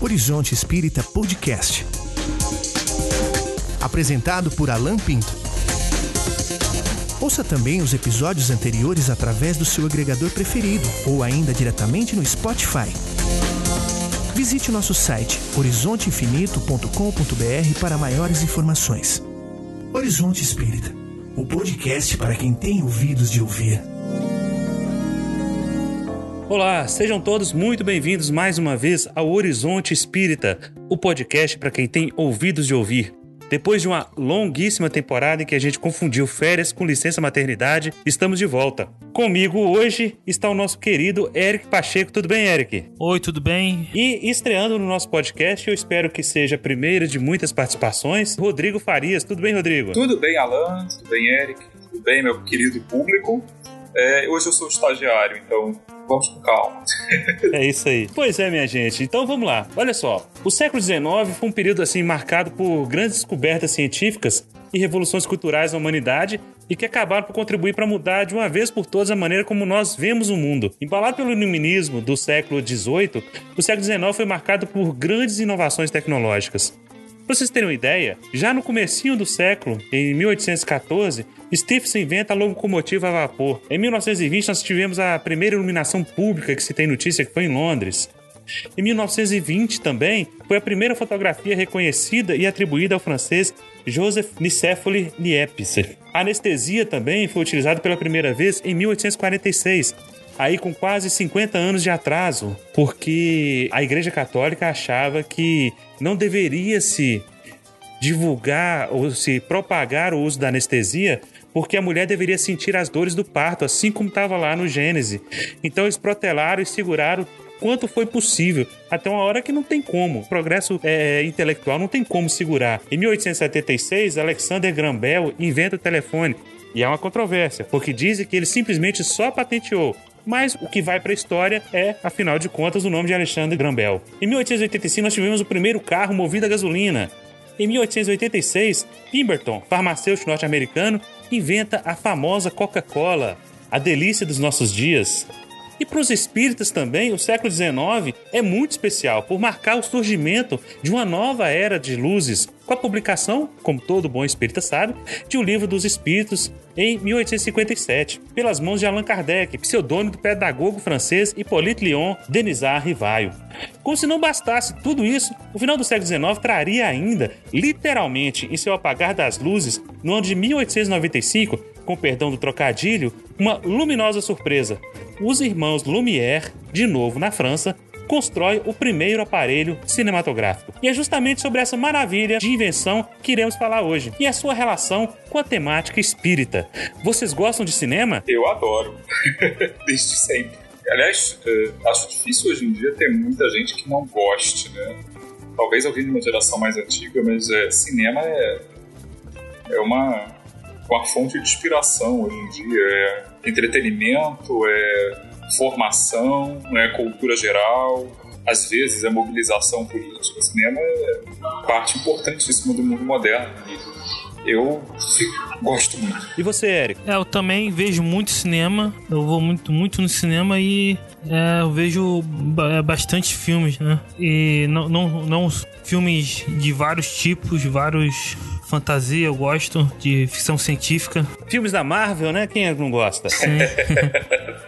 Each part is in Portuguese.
Horizonte Espírita Podcast. Apresentado por Alan Pinto. Ouça também os episódios anteriores através do seu agregador preferido ou ainda diretamente no Spotify. Visite nosso site horizonteinfinito.com.br para maiores informações. Horizonte Espírita, o podcast para quem tem ouvidos de ouvir. Olá, sejam todos muito bem-vindos mais uma vez ao Horizonte Espírita, o podcast para quem tem ouvidos de ouvir. Depois de uma longuíssima temporada em que a gente confundiu férias com licença maternidade, estamos de volta. Comigo hoje está o nosso querido Eric Pacheco. Tudo bem, Eric? Oi, tudo bem? E estreando no nosso podcast, eu espero que seja a primeira de muitas participações, Rodrigo Farias. Tudo bem, Rodrigo? Tudo bem, Alan? Tudo bem, Eric? Tudo bem, meu querido público? É, hoje eu sou estagiário, então vamos com calma. é isso aí. Pois é, minha gente. Então vamos lá. Olha só. O século XIX foi um período assim marcado por grandes descobertas científicas e revoluções culturais na humanidade e que acabaram por contribuir para mudar de uma vez por todas a maneira como nós vemos o mundo. Embalado pelo iluminismo do século XVIII, o século XIX foi marcado por grandes inovações tecnológicas. Para vocês terem uma ideia, já no comecinho do século, em 1814, Stephenson inventa a locomotiva a vapor. Em 1920, nós tivemos a primeira iluminação pública que se tem notícia, que foi em Londres. Em 1920 também foi a primeira fotografia reconhecida e atribuída ao francês Joseph Nicéphore Niepce. A anestesia também foi utilizada pela primeira vez em 1846, aí com quase 50 anos de atraso, porque a Igreja Católica achava que não deveria se divulgar ou se propagar o uso da anestesia, porque a mulher deveria sentir as dores do parto, assim como estava lá no Gênesis. Então eles protelaram e seguraram quanto foi possível, até uma hora que não tem como. O progresso é, intelectual não tem como segurar. Em 1876, Alexander Graham Bell inventa o telefone. E é uma controvérsia, porque dizem que ele simplesmente só patenteou, mas o que vai para a história é, afinal de contas, o nome de Alexandre Graham Bell. Em 1885 nós tivemos o primeiro carro movido a gasolina. Em 1886, Pemberton, farmacêutico norte-americano, inventa a famosa Coca-Cola, a delícia dos nossos dias. E para os espíritas também, o século XIX é muito especial por marcar o surgimento de uma nova era de luzes, com a publicação, como todo bom espírita sabe, de O Livro dos Espíritos em 1857, pelas mãos de Allan Kardec, pseudônimo do pedagogo francês Hippolyte Léon Denisard Rivaio. Como se não bastasse tudo isso, o final do século XIX traria ainda, literalmente, em seu apagar das luzes, no ano de 1895, com perdão do trocadilho, uma luminosa surpresa. Os irmãos Lumière, de novo na França, constrói o primeiro aparelho cinematográfico. E é justamente sobre essa maravilha de invenção que iremos falar hoje e a sua relação com a temática espírita. Vocês gostam de cinema? Eu adoro, desde sempre. Aliás, é, acho difícil hoje em dia ter muita gente que não goste, né? Talvez alguém de uma geração mais antiga, mas é, cinema é, é uma, uma fonte de inspiração hoje em dia. É entretenimento, é formação, né, cultura geral, às vezes é mobilização política. O cinema é parte importantíssima do mundo moderno. Eu gosto muito. E você, Eric? É, eu também vejo muito cinema. Eu vou muito, muito no cinema e é, eu vejo é, bastante filmes, né? E não, não, não filmes de vários tipos, vários fantasia, eu gosto de ficção científica. Filmes da Marvel, né? Quem é que não gosta? Sim.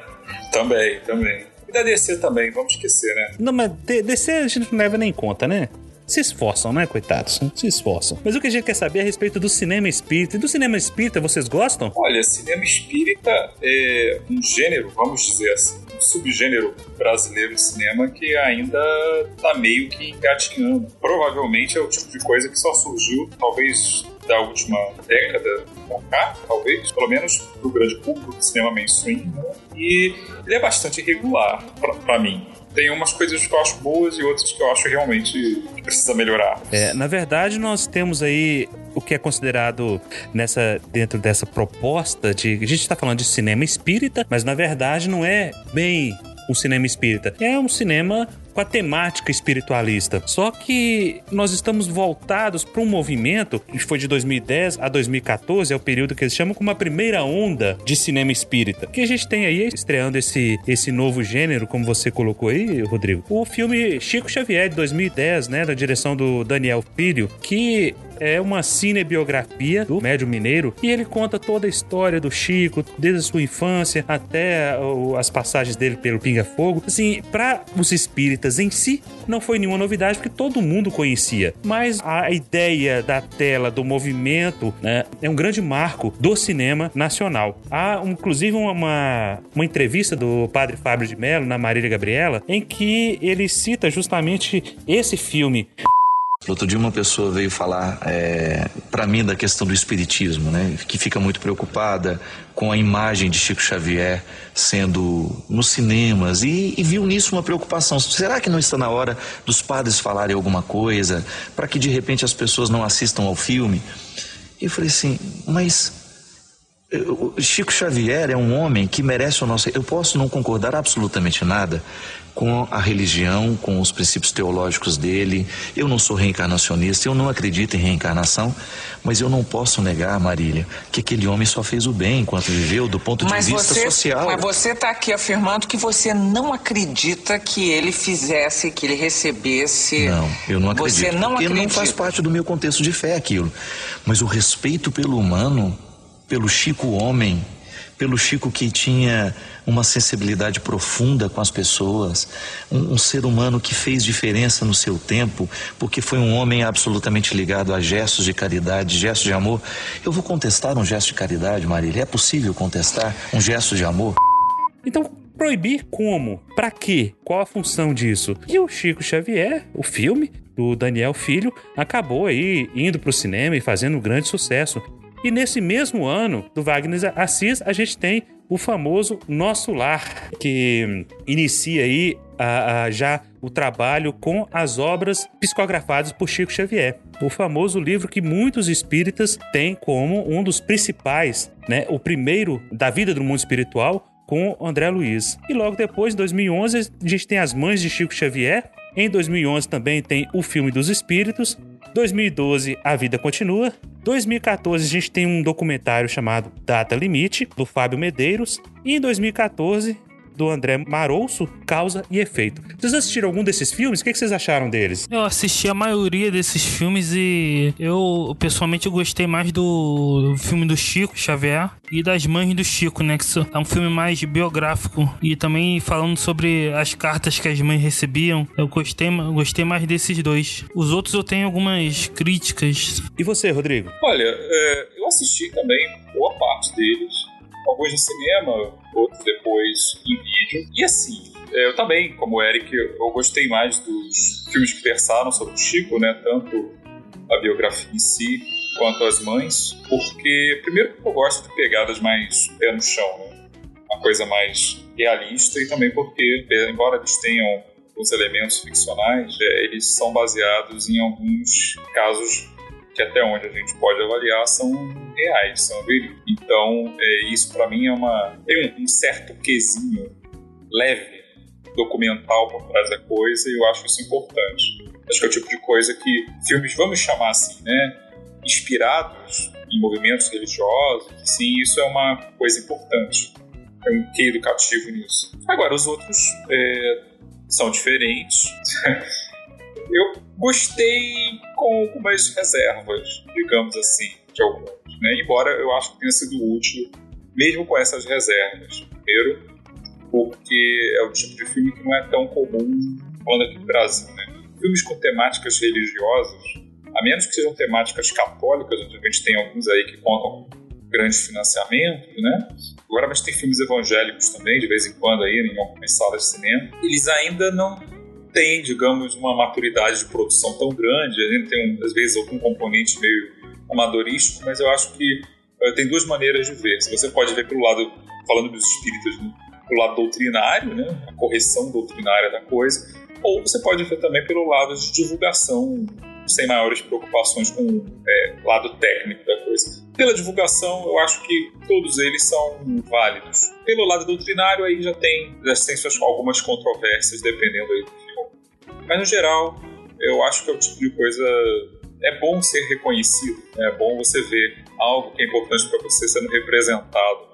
também, também. E da DC também, vamos esquecer, né? Não, mas DC a gente não leva nem em conta, né? se esforçam, né, coitados? Se esforçam. Mas o que a gente quer saber é a respeito do cinema espírita. E do cinema espírita, vocês gostam? Olha, cinema espírita é um gênero, vamos dizer assim, um subgênero brasileiro de cinema que ainda tá meio que engatinhando. Provavelmente é o tipo de coisa que só surgiu, talvez, da última década talvez, pelo menos pro grande público do cinema mainstream, né? E ele é bastante irregular para mim tem umas coisas que eu acho boas e outras que eu acho realmente que precisa melhorar. É, na verdade, nós temos aí o que é considerado nessa dentro dessa proposta de a gente está falando de cinema espírita, mas na verdade não é bem um cinema espírita. É um cinema com a temática espiritualista. Só que nós estamos voltados para um movimento que foi de 2010 a 2014, é o período que eles chamam como a primeira onda de cinema espírita. Que a gente tem aí estreando esse, esse novo gênero, como você colocou aí, Rodrigo. O filme Chico Xavier de 2010, né, da direção do Daniel Filho, que é uma cinebiografia do médium mineiro e ele conta toda a história do Chico, desde a sua infância até as passagens dele pelo Pinga Fogo. Assim, para os espíritas em si, não foi nenhuma novidade porque todo mundo conhecia. Mas a ideia da tela, do movimento, né, é um grande marco do cinema nacional. Há, inclusive, uma, uma entrevista do padre Fábio de Mello na Marília Gabriela em que ele cita justamente esse filme. Outro dia uma pessoa veio falar é, para mim da questão do espiritismo, né? Que fica muito preocupada com a imagem de Chico Xavier sendo nos cinemas e, e viu nisso uma preocupação. Será que não está na hora dos padres falarem alguma coisa para que de repente as pessoas não assistam ao filme? E eu falei assim, mas Chico Xavier é um homem que merece o nosso. Eu posso não concordar absolutamente nada com a religião, com os princípios teológicos dele. Eu não sou reencarnacionista, eu não acredito em reencarnação, mas eu não posso negar, Marília, que aquele homem só fez o bem enquanto viveu do ponto de mas vista você, social. Mas você está aqui afirmando que você não acredita que ele fizesse, que ele recebesse. Não, eu não acredito. Você não porque acredita. não faz parte do meu contexto de fé aquilo. Mas o respeito pelo humano, pelo Chico homem, pelo Chico que tinha uma sensibilidade profunda com as pessoas, um, um, ser humano que fez diferença no seu tempo, porque foi um homem absolutamente ligado a gestos de caridade, gestos de amor. Eu vou contestar um gesto de caridade, Marília? É possível contestar um gesto de amor? Então, proibir como? Para quê? Qual a função disso? E o Chico Xavier, o filme do Daniel Filho, acabou aí indo para o cinema e fazendo um grande sucesso. E nesse mesmo ano do Wagner Assis, a gente tem o famoso Nosso Lar, que inicia aí a, a, já o trabalho com as obras psicografadas por Chico Xavier. O famoso livro que muitos espíritas têm como um dos principais, né, o primeiro da vida do mundo espiritual, com André Luiz. E logo depois, em 2011, a gente tem As Mães de Chico Xavier. Em 2011 também tem O Filme dos Espíritos. 2012, A Vida Continua. 2014, a gente tem um documentário chamado Data Limite, do Fábio Medeiros. E em 2014, do André Marouço, Causa e Efeito. Vocês assistiram algum desses filmes? O que vocês acharam deles? Eu assisti a maioria desses filmes e eu, pessoalmente, eu gostei mais do filme do Chico Xavier e das Mães do Chico, né? Que é um filme mais biográfico e também falando sobre as cartas que as mães recebiam. Eu gostei, gostei mais desses dois. Os outros eu tenho algumas críticas. E você, Rodrigo? Olha, é, eu assisti também boa parte deles alguns no cinema, outros depois em vídeo. E assim, é, eu também, como o Eric, eu gostei mais dos filmes que versaram sobre o Chico, né? Tanto a biografia em si quanto as mães, porque primeiro eu gosto de pegadas mais pé no chão, né? Uma coisa mais realista e também porque, é, embora eles tenham os elementos ficcionais, é, eles são baseados em alguns casos que até onde a gente pode avaliar são reais, são verídicos. Então, é, isso para mim é uma tem um, um certo quesinho leve documental por trás da coisa e eu acho isso importante. Acho que é o tipo de coisa que filmes, vamos chamar assim, né, inspirados em movimentos religiosos, sim, isso é uma coisa importante. Tem um quê educativo nisso. Agora, os outros é, são diferentes. eu gostei com algumas reservas, digamos assim, de alguns. Né? Embora eu acho que tenha sido útil, mesmo com essas reservas. Primeiro, porque é o tipo de filme que não é tão comum falando aqui no Brasil. Né? Filmes com temáticas religiosas, a menos que sejam temáticas católicas, onde a gente tem alguns aí que contam grandes financiamentos, né? Agora, mas tem filmes evangélicos também, de vez em quando aí, em algumas salas de cinema. Eles ainda não tem, digamos, uma maturidade de produção tão grande. A gente tem, às vezes, algum componente meio amadorístico, mas eu acho que uh, tem duas maneiras de ver. Você pode ver pelo lado, falando dos espíritos, né? pelo lado doutrinário, né? a correção doutrinária da coisa, ou você pode ver também pelo lado de divulgação, sem maiores preocupações com o é, lado técnico da coisa. Pela divulgação, eu acho que todos eles são válidos. Pelo lado doutrinário, aí já tem, já tem suas, algumas controvérsias, dependendo aí do. Mas no geral, eu acho que é o tipo de coisa. É bom ser reconhecido, né? é bom você ver algo que é importante para você sendo representado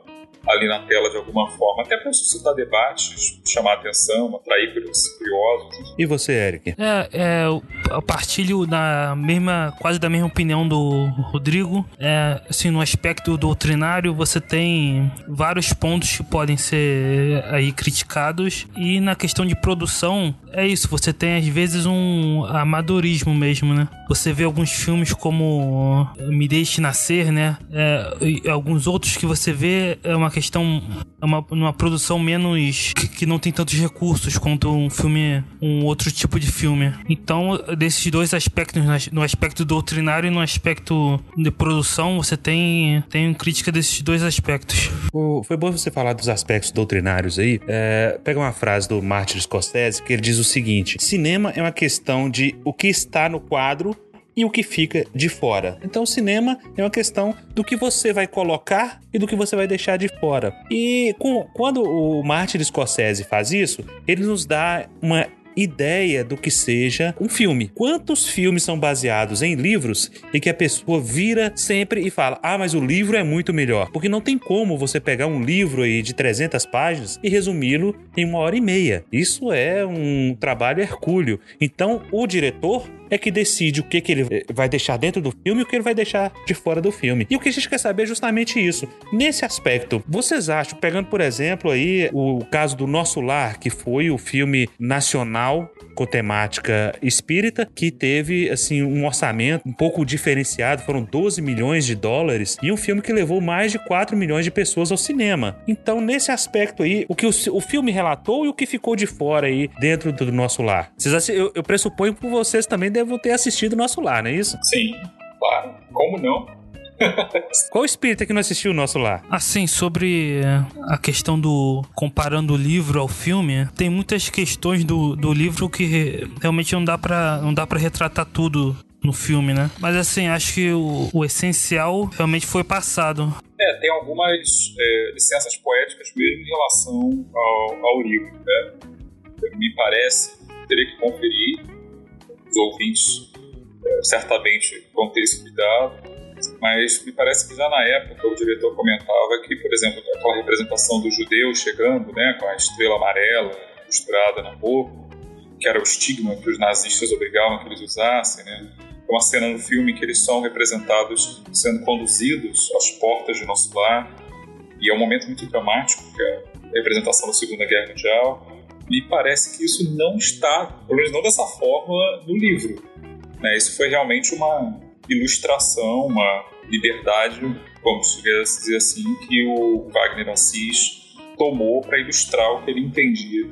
ali na tela de alguma forma, até para suscitar debates, chamar atenção, atrair curiosos. E você, Eric? É, é, eu partilho da mesma, quase da mesma opinião do Rodrigo. É, assim, no aspecto doutrinário, você tem vários pontos que podem ser aí criticados e na questão de produção, é isso, você tem às vezes um amadorismo mesmo, né? Você vê alguns filmes como Me Deixe Nascer, né? É, alguns outros que você vê é uma questão, é uma, uma produção menos. Que, que, não tem tantos recursos quanto um filme, um outro tipo de filme. Então, desses dois aspectos, no aspecto doutrinário e no aspecto de produção, você tem, tem crítica desses dois aspectos. O, foi bom você falar dos aspectos doutrinários aí. É, pega uma frase do Martin Scorsese que ele diz o seguinte: cinema é uma questão de o que está no quadro e o que fica de fora. Então, o cinema é uma questão do que você vai colocar e do que você vai deixar de fora. E com, quando o Martin Scorsese faz isso, ele nos dá uma ideia do que seja um filme. Quantos filmes são baseados em livros e que a pessoa vira sempre e fala: "Ah, mas o livro é muito melhor". Porque não tem como você pegar um livro aí de 300 páginas e resumi-lo em uma hora e meia. Isso é um trabalho hercúleo. Então, o diretor é que decide o que, que ele vai deixar dentro do filme e o que ele vai deixar de fora do filme. E o que a gente quer saber é justamente isso. Nesse aspecto, vocês acham, pegando por exemplo aí o caso do Nosso Lar, que foi o filme nacional com temática espírita, que teve assim um orçamento um pouco diferenciado, foram 12 milhões de dólares, e um filme que levou mais de 4 milhões de pessoas ao cinema. Então, nesse aspecto aí, o que o, o filme relatou e o que ficou de fora aí dentro do nosso lar. Vocês, eu, eu pressuponho que vocês também devem ter assistido o nosso lar, não é isso? Sim, claro. Como não? Qual espírito é que não assistiu o nosso lá? Assim, sobre eh, a questão do. comparando o livro ao filme, tem muitas questões do, do livro que realmente não dá para não dá para retratar tudo no filme, né? Mas assim, acho que o, o essencial realmente foi passado. É, tem algumas é, licenças poéticas mesmo em relação ao, ao livro, né? Me parece, teria que conferir, os ouvintes é, certamente vão ter esse cuidado mas me parece que já na época o diretor comentava que, por exemplo, aquela representação do judeu chegando, né, com a estrela amarela costurada na boca, que era o estigma que os nazistas obrigavam que eles usassem, né? É uma cena no filme que eles são representados sendo conduzidos às portas de nosso lar, e é um momento muito dramático, que é a representação da Segunda Guerra Mundial. Me parece que isso não está, pelo menos não dessa forma, no livro. Né? Isso foi realmente uma, ilustração, uma liberdade, vamos dizer assim, que o Wagner Assis tomou para ilustrar o que ele entendia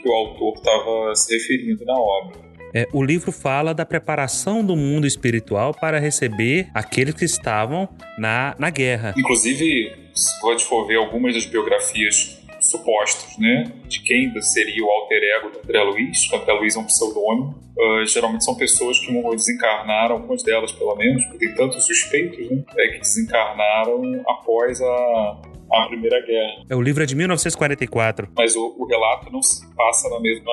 que o autor estava se referindo na obra. É, o livro fala da preparação do mundo espiritual para receber aqueles que estavam na, na guerra. Inclusive, se você for ver algumas das biografias supostos, né? De quem seria o alter ego do André Luiz, o André Luiz é um pseudônimo. Uh, geralmente são pessoas que desencarnaram, algumas delas pelo menos, porque tem tantos suspeitos, né? É, que desencarnaram após a, a Primeira Guerra. É, o livro é de 1944. Mas o, o relato não se passa na mesma,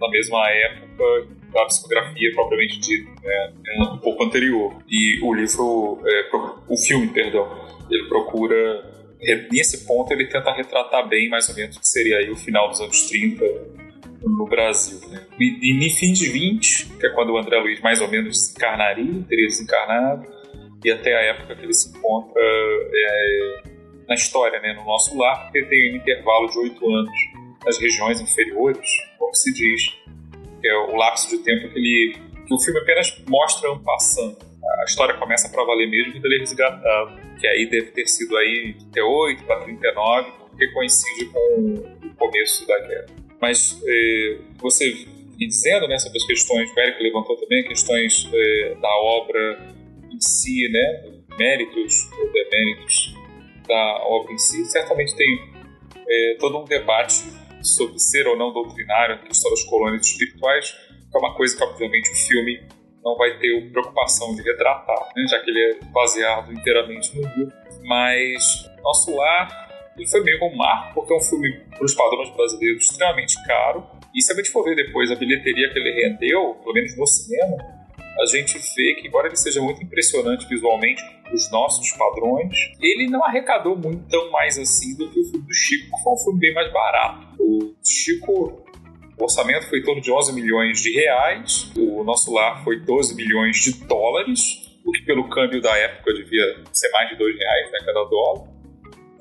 na mesma época da psicografia propriamente dita, né? é um pouco anterior. E o livro, é, o filme, perdão, ele procura nesse ponto ele tenta retratar bem mais ou menos o que seria aí o final dos anos 30 no Brasil. Né? E, e fim de 20, que é quando o André Luiz mais ou menos desencarnaria, teria desencarnado, e até a época que ele se encontra é, na história, né, no nosso lar, porque tem um intervalo de oito anos nas regiões inferiores, como se diz, é o lapso de tempo que, ele, que o filme apenas mostra um passando a história começa para valer mesmo quando ele é resgatado, que aí deve ter sido aí de 38 para 39, porque coincide com o começo da guerra. Mas eh, você me dizendo né, sobre as questões, o Eric levantou também questões eh, da obra em si, né, méritos ou deméritos da obra em si, certamente tem eh, todo um debate sobre ser ou não doutrinário a questão das colônias espirituais, que é uma coisa que obviamente o filme não vai ter preocupação de retratar, né, já que ele é baseado inteiramente no livro. Mas Nosso Lar ele foi meio um marco, porque é um filme, para os padrões brasileiros, extremamente caro. E se a gente for ver depois a bilheteria que ele rendeu, pelo menos no cinema, a gente vê que, embora ele seja muito impressionante visualmente, os nossos padrões, ele não arrecadou muito tão mais assim do que o filme do Chico, que foi um filme bem mais barato. O Chico, o orçamento foi em torno de 11 milhões de reais, o nosso lar foi 12 milhões de dólares, o que pelo câmbio da época devia ser mais de 2 reais né, cada dólar.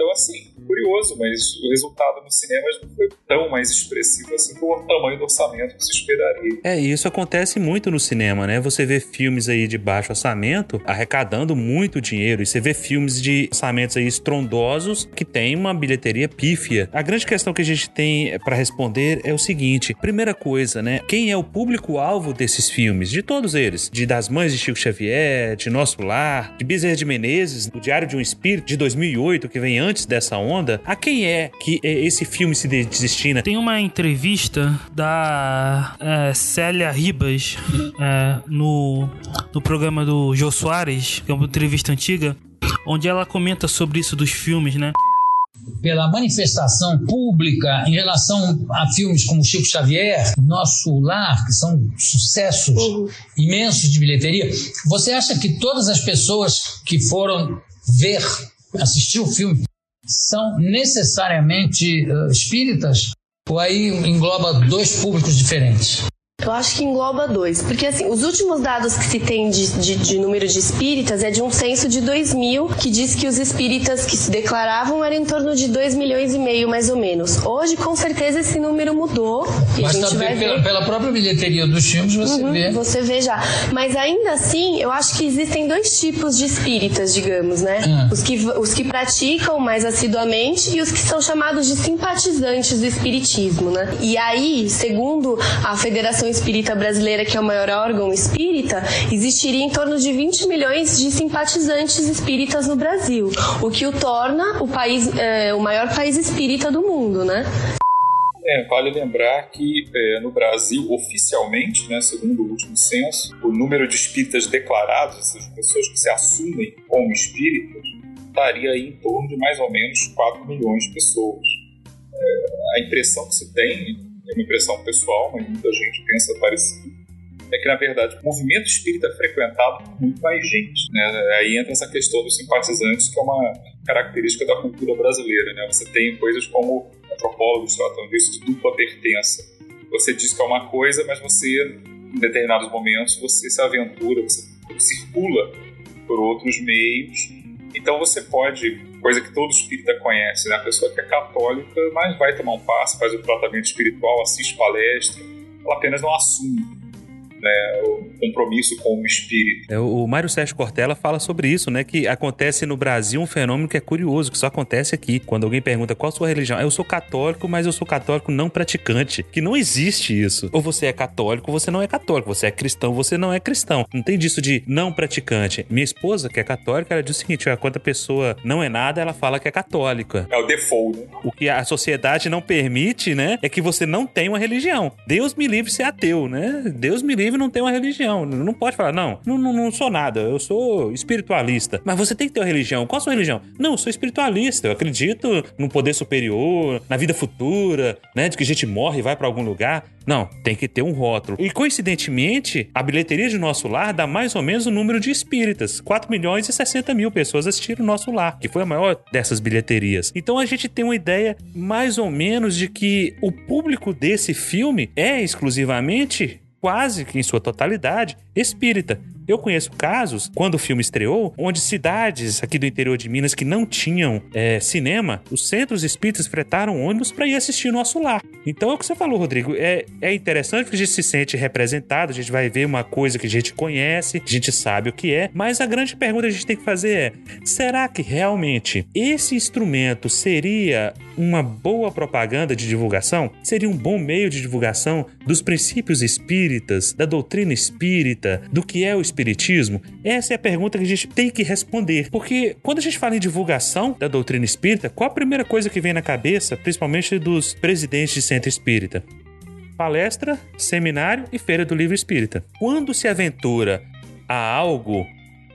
Então, assim, curioso, mas o resultado no cinema não foi tão mais expressivo assim por o tamanho do orçamento que se esperaria. É, isso acontece muito no cinema, né? Você vê filmes aí de baixo orçamento arrecadando muito dinheiro, e você vê filmes de orçamentos aí estrondosos que tem uma bilheteria pífia. A grande questão que a gente tem para responder é o seguinte: primeira coisa, né? Quem é o público-alvo desses filmes? De todos eles. De Das Mães de Chico Xavier, de Nosso Lar, de Bezerra de Menezes, do Diário de um Espírito, de 2008, que vem antes dessa onda, a quem é que é, esse filme se destina? Tem uma entrevista da é, Célia Ribas é, no, no programa do Jô Soares, que é uma entrevista antiga, onde ela comenta sobre isso dos filmes, né? pela manifestação pública em relação a filmes como Chico Xavier, Nosso Lar, que são sucessos uhum. imensos de bilheteria. Você acha que todas as pessoas que foram ver, assistir o filme, são necessariamente uh, espíritas? Ou aí engloba dois públicos diferentes? Eu acho que engloba dois, porque assim, os últimos dados que se tem de, de, de, número de espíritas é de um censo de 2000 que diz que os espíritas que se declaravam eram em torno de 2 milhões e meio, mais ou menos. Hoje, com certeza, esse número mudou. E Mas a gente vai pela, ver... pela própria bilheteria dos filmes você uhum, vê. Você vê já. Mas ainda assim, eu acho que existem dois tipos de espíritas, digamos, né? Hum. Os, que, os que praticam mais assiduamente e os que são chamados de simpatizantes do espiritismo, né? E aí, segundo a Federação Espírita Brasileira, que é o maior órgão espírita, existiria em torno de 20 milhões de simpatizantes espíritas no Brasil, o que o torna o país, é, o maior país espírita do mundo, né? É, vale lembrar que é, no Brasil, oficialmente, né, segundo o último censo, o número de espíritas declarados, essas pessoas que se assumem como espíritas, estaria em torno de mais ou menos 4 milhões de pessoas. É, a impressão que se tem é uma impressão pessoal, mas muita gente pensa parecido, é que, na verdade, o movimento espírita é frequentado por muito mais gente. Né? Aí entra essa questão dos simpatizantes, que é uma característica da cultura brasileira. Né? Você tem coisas como antropólogos tratam disso de dupla pertença. Você diz que é uma coisa, mas você, em determinados momentos, você se aventura, você circula por outros meios. Então você pode coisa que todo espírita conhece, né? A pessoa que é católica, mas vai tomar um passo, faz o tratamento espiritual, assiste palestra, ela apenas não assume né, o compromisso com o espírito. É, o Mário Sérgio Cortella fala sobre isso, né? Que acontece no Brasil um fenômeno que é curioso, que só acontece aqui. Quando alguém pergunta qual a sua religião, eu sou católico, mas eu sou católico não praticante. Que não existe isso. Ou você é católico, ou você não é católico. Você é cristão, você não é cristão. Não tem disso de não praticante. Minha esposa, que é católica, ela diz o seguinte: ó, quando a pessoa não é nada, ela fala que é católica. É o default. Né? O que a sociedade não permite, né? É que você não tem uma religião. Deus me livre ser ateu, né? Deus me livre inclusive, não tem uma religião. Não pode falar, não, não, não sou nada, eu sou espiritualista. Mas você tem que ter uma religião. Qual a sua religião? Não, eu sou espiritualista. Eu acredito no poder superior, na vida futura, né? De que a gente morre e vai para algum lugar. Não, tem que ter um rótulo. E coincidentemente, a bilheteria de Nosso Lar dá mais ou menos o número de espíritas. 4 milhões e 60 mil pessoas assistiram Nosso Lar, que foi a maior dessas bilheterias. Então a gente tem uma ideia mais ou menos de que o público desse filme é exclusivamente quase que em sua totalidade, espírita. Eu conheço casos, quando o filme estreou, onde cidades aqui do interior de Minas que não tinham é, cinema, os centros espíritas fretaram ônibus para ir assistir Nosso Lar. Então é o que você falou, Rodrigo. É, é interessante porque a gente se sente representado, a gente vai ver uma coisa que a gente conhece, a gente sabe o que é, mas a grande pergunta que a gente tem que fazer é: será que realmente esse instrumento seria uma boa propaganda de divulgação? Seria um bom meio de divulgação dos princípios espíritas, da doutrina espírita, do que é o espiritismo? Essa é a pergunta que a gente tem que responder. Porque quando a gente fala em divulgação da doutrina espírita, qual a primeira coisa que vem na cabeça, principalmente dos presidentes de centro espírita? Palestra, seminário e feira do livro espírita. Quando se aventura a algo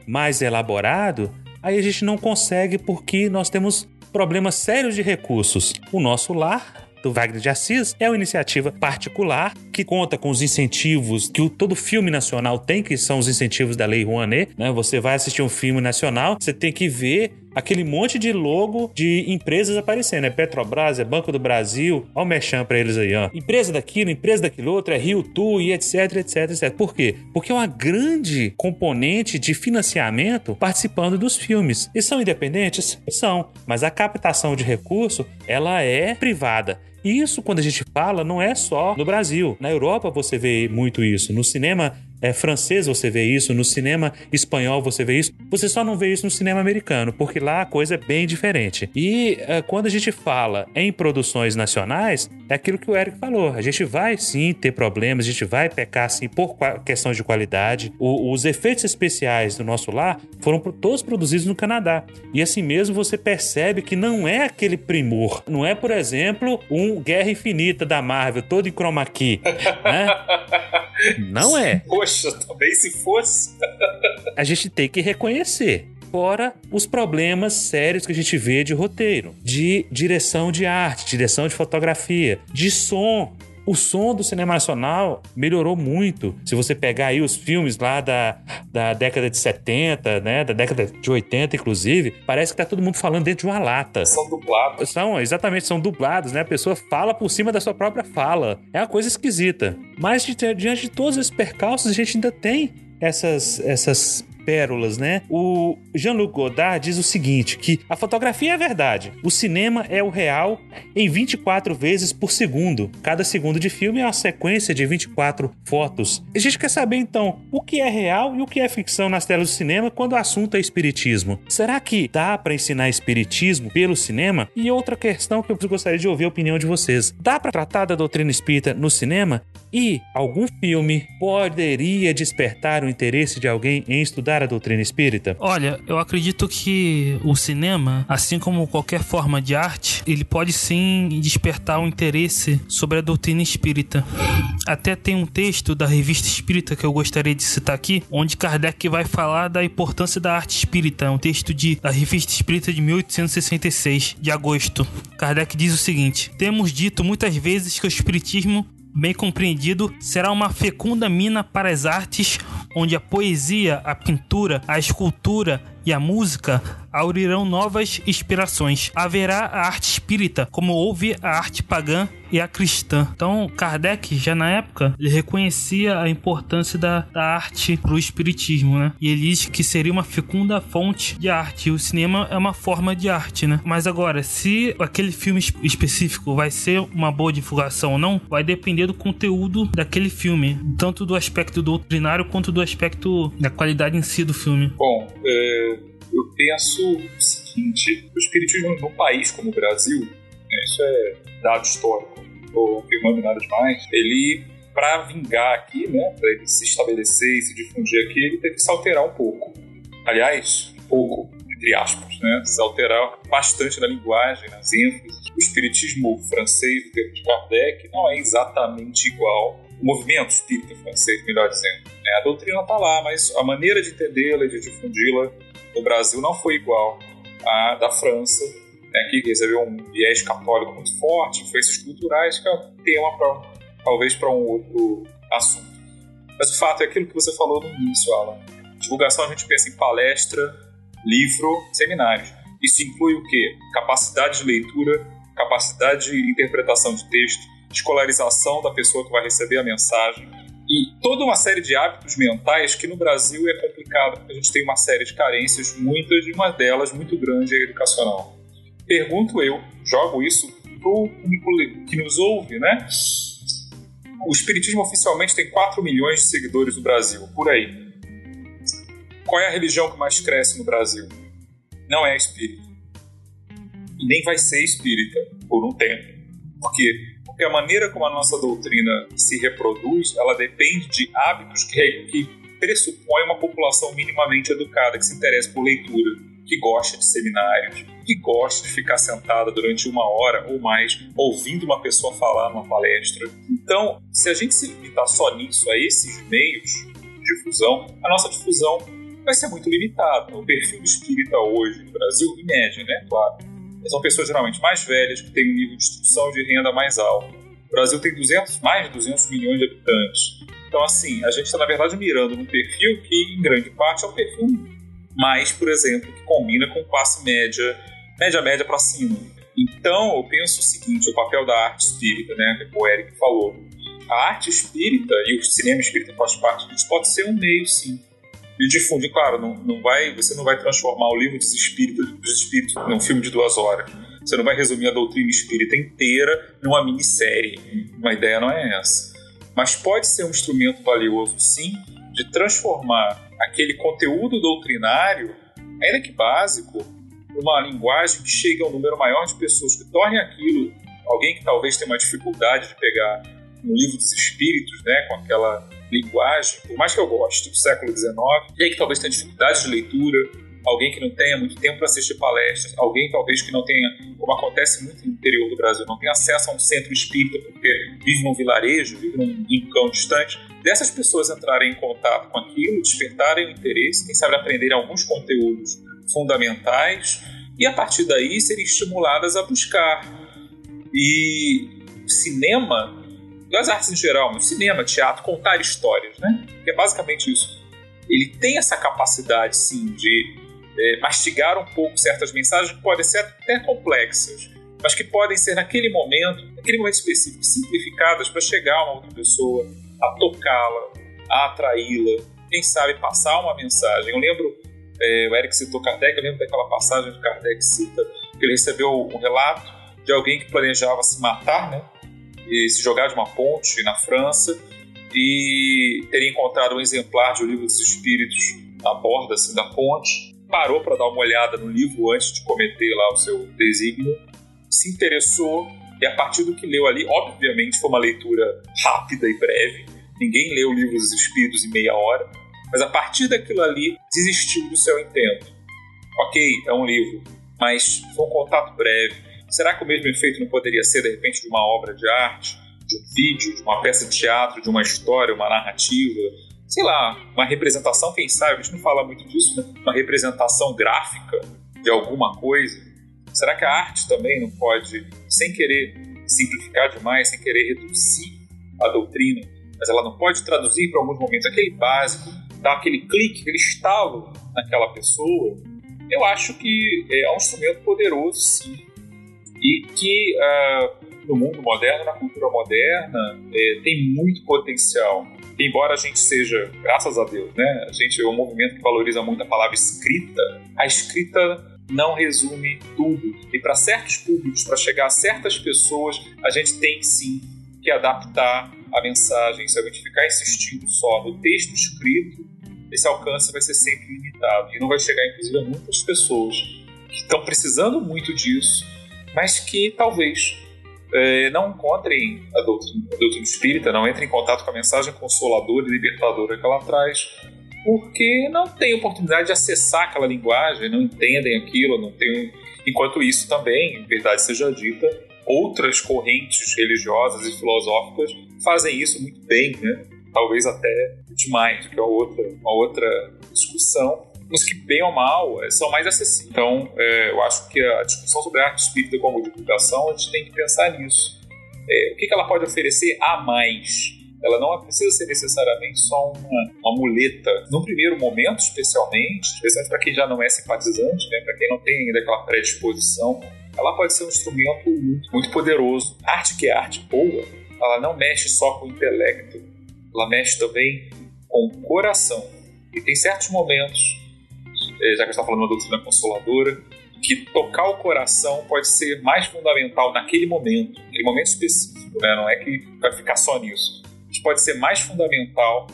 mais elaborado, aí a gente não consegue porque nós temos problemas sérios de recursos. O nosso lar do Wagner de Assis é uma iniciativa particular que conta com os incentivos que o, todo filme nacional tem, que são os incentivos da Lei Rouanet. Né? Você vai assistir um filme nacional, você tem que ver aquele monte de logo de empresas aparecendo. É Petrobras, é Banco do Brasil. Olha o mechan pra eles aí, ó. Empresa daquilo, empresa daquilo outro, é Rio Tu e etc, etc, etc. Por quê? Porque é uma grande componente de financiamento participando dos filmes. E são independentes? São. Mas a captação de recurso, ela é privada. E isso, quando a gente fala, não é só no Brasil. Na Europa você vê muito isso. No cinema é, francês você vê isso, no cinema espanhol você vê isso, você só não vê isso no cinema americano, porque lá a coisa é bem diferente. E é, quando a gente fala em produções nacionais, é aquilo que o Eric falou, a gente vai sim ter problemas, a gente vai pecar sim por questões de qualidade. O, os efeitos especiais do nosso lar foram todos produzidos no Canadá. E assim mesmo você percebe que não é aquele primor, não é, por exemplo, um Guerra Infinita da Marvel todo em chroma key, né? Não é. Poxa, talvez se fosse. a gente tem que reconhecer. Fora os problemas sérios que a gente vê de roteiro, de direção de arte, direção de fotografia, de som o som do cinema nacional melhorou muito. Se você pegar aí os filmes lá da, da década de 70, né, da década de 80, inclusive, parece que tá todo mundo falando dentro de uma lata. São dublados. São, exatamente, são dublados, né? A pessoa fala por cima da sua própria fala. É uma coisa esquisita. Mas diante de todos esses percalços, a gente ainda tem essas, essas pérolas, né? O Jean-Luc Godard diz o seguinte, que a fotografia é verdade, o cinema é o real em 24 vezes por segundo. Cada segundo de filme é uma sequência de 24 fotos. A gente quer saber então o que é real e o que é ficção nas telas do cinema quando o assunto é espiritismo. Será que dá para ensinar espiritismo pelo cinema? E outra questão que eu gostaria de ouvir a opinião de vocês. Dá para tratar da doutrina espírita no cinema? E algum filme poderia despertar o interesse de alguém em estudar a doutrina espírita? Olha, eu acredito que o cinema, assim como qualquer forma de arte, ele pode sim despertar o interesse sobre a doutrina espírita. Até tem um texto da revista espírita que eu gostaria de citar aqui, onde Kardec vai falar da importância da arte espírita. É um texto de, da revista espírita de 1866, de agosto. Kardec diz o seguinte: Temos dito muitas vezes que o espiritismo bem compreendido, será uma fecunda mina para as artes, onde a poesia, a pintura, a escultura e a música aurirão novas inspirações. Haverá a arte espírita, como houve a arte pagã e a cristã. Então, Kardec, já na época, ele reconhecia a importância da, da arte para o espiritismo, né? E ele diz que seria uma fecunda fonte de arte. E o cinema é uma forma de arte, né? Mas agora, se aquele filme específico vai ser uma boa divulgação ou não, vai depender do conteúdo daquele filme, tanto do aspecto doutrinário quanto do aspecto da qualidade em si do filme. Bom, é eu penso o seguinte: o espiritismo num país como o Brasil, né, isso é dado histórico, não estou afirmando nada demais, ele, para vingar aqui, né, para ele se estabelecer e se difundir aqui, ele teve que se alterar um pouco. Aliás, pouco, entre aspas, né, se alterar bastante na linguagem, nas ênfases. O espiritismo francês, do tempo de Kardec, não é exatamente igual o movimento espírita francês, melhor dizendo. Né? A doutrina está lá, mas a maneira de entendê-la e de difundi-la no Brasil não foi igual à da França, né, que recebeu um viés católico muito forte, influências culturais, que é um tema pra, talvez para um outro assunto. Mas o fato é aquilo que você falou no início, Alan. Divulgação a gente pensa em palestra, livro, seminários. Isso inclui o quê? Capacidade de leitura, capacidade de interpretação de texto, escolarização da pessoa que vai receber a mensagem, e toda uma série de hábitos mentais que no Brasil é complicado, porque a gente tem uma série de carências, muitas, e uma delas muito grande é educacional. Pergunto eu, jogo isso pro público que nos ouve, né? O Espiritismo oficialmente tem 4 milhões de seguidores no Brasil, por aí. Qual é a religião que mais cresce no Brasil? Não é espírita. E nem vai ser espírita por um tempo. Porque porque a maneira como a nossa doutrina se reproduz, ela depende de hábitos que, que pressupõem uma população minimamente educada, que se interessa por leitura, que gosta de seminários, que gosta de ficar sentada durante uma hora ou mais ouvindo uma pessoa falar numa palestra. Então, se a gente se limitar só nisso, a esses meios de difusão, a nossa difusão vai ser muito limitada. O perfil espírita hoje no Brasil, em média, né, claro, São pessoas geralmente mais velhas, que têm um nível de instrução de renda mais alto. O Brasil tem 200, mais de 200 milhões de habitantes. Então, assim, a gente está, na verdade, mirando num perfil que, em grande parte, é um perfil mais, por exemplo, que combina com classe média, média-média para cima. Então, eu penso o seguinte, o papel da arte espírita, né, que o Eric falou. A arte espírita, e o cinema espírita faz parte disso, pode ser um meio, sim, de difundir. Claro, não, não vai, você não vai transformar o livro dos espíritos, dos espíritos num filme de duas horas. Você não vai resumir a doutrina espírita inteira numa minissérie. Uma ideia não é essa. Mas pode ser um instrumento valioso, sim, de transformar aquele conteúdo doutrinário, ainda que básico, numa linguagem que chegue a um número maior de pessoas, que torne aquilo alguém que talvez tenha uma dificuldade de pegar um livro dos espíritos, né, com aquela linguagem, por mais que eu goste do século XIX, e aí que talvez tenha dificuldade de leitura, alguém que não tenha muito tempo para assistir palestras, alguém talvez que não tenha, como acontece muito no interior do Brasil, não tenha acesso a um centro espírita porque vive num vilarejo, vive num rincão distante, dessas pessoas entrarem em contato com aquilo, despertarem o interesse, quem sabe aprenderem alguns conteúdos fundamentais e a partir daí serem estimuladas a buscar. E cinema, das artes em geral, mas cinema, teatro, contar histórias, né? Que é basicamente isso. Ele tem essa capacidade, sim, de é, mastigar um pouco certas mensagens que podem ser até complexas, mas que podem ser naquele momento, naquele momento específico, simplificadas para chegar a uma outra pessoa, a tocá-la, a atraí-la, quem sabe passar uma mensagem. Eu lembro, é, o Eric citou Kardec, eu lembro daquela passagem que Kardec cita, que ele recebeu um relato de alguém que planejava se matar, né? E se jogar de uma ponte na França e teria encontrado um exemplar de O Livro dos Espíritos na borda assim, da ponte parou para dar uma olhada no livro antes de cometer lá o seu desígnio, se interessou e a partir do que leu ali, obviamente foi uma leitura rápida e breve. Ninguém leu o livro dos Espíritos em meia hora, mas a partir daquilo ali desistiu do seu intento. Ok, é um livro, mas foi um contato breve. Será que o mesmo efeito não poderia ser de repente de uma obra de arte, de um vídeo, de uma peça de teatro, de uma história, uma narrativa? sei lá, uma representação, quem sabe, a gente não fala muito disso, né? uma representação gráfica de alguma coisa. Será que a arte também não pode, sem querer simplificar demais, sem querer reduzir a doutrina, mas ela não pode traduzir para alguns momentos aquele básico, dar aquele clique, aquele estalo naquela pessoa? Eu acho que é um instrumento poderoso, sim, e que uh, no mundo moderno, na cultura moderna, é, tem muito potencial embora a gente seja, graças a Deus, né, a gente é um movimento que valoriza muito a palavra escrita, a escrita não resume tudo. E para certos públicos, para chegar a certas pessoas, a gente tem sim que adaptar a mensagem. Se a gente ficar insistindo só no texto escrito, esse alcance vai ser sempre limitado e não vai chegar, inclusive, a muitas pessoas que estão precisando muito disso, mas que talvez é, não encontrem a doutrina, a doutrina espírita, não entrem em contato com a mensagem consoladora e libertadora que ela traz, porque não têm oportunidade de acessar aquela linguagem, não entendem aquilo, não têm. Enquanto isso também, em verdade seja dita, outras correntes religiosas e filosóficas fazem isso muito bem, né? talvez até demais, que é outra, uma outra discussão, os que, bem ou mal, eh, são mais acessíveis. Então, é, eu acho que a discussão sobre a arte espírita como divulgação, a gente tem que pensar nisso. É, o que, que ela pode oferecer a mais? Ela não precisa ser necessariamente só uma, uma muleta. No primeiro momento, especialmente, especialmente para quem já não é simpatizante, né, para quem não tem ainda aquela predisposição, ela pode ser um instrumento muito, muito poderoso. Arte que é arte boa, ela não mexe só com o intelecto, ela mexe também com o coração. E tem certos momentos já que está falando da doutrina consoladora, que tocar o coração pode ser mais fundamental naquele momento, naquele momento específico, né? não é que vai ficar só nisso. Mas pode ser mais fundamental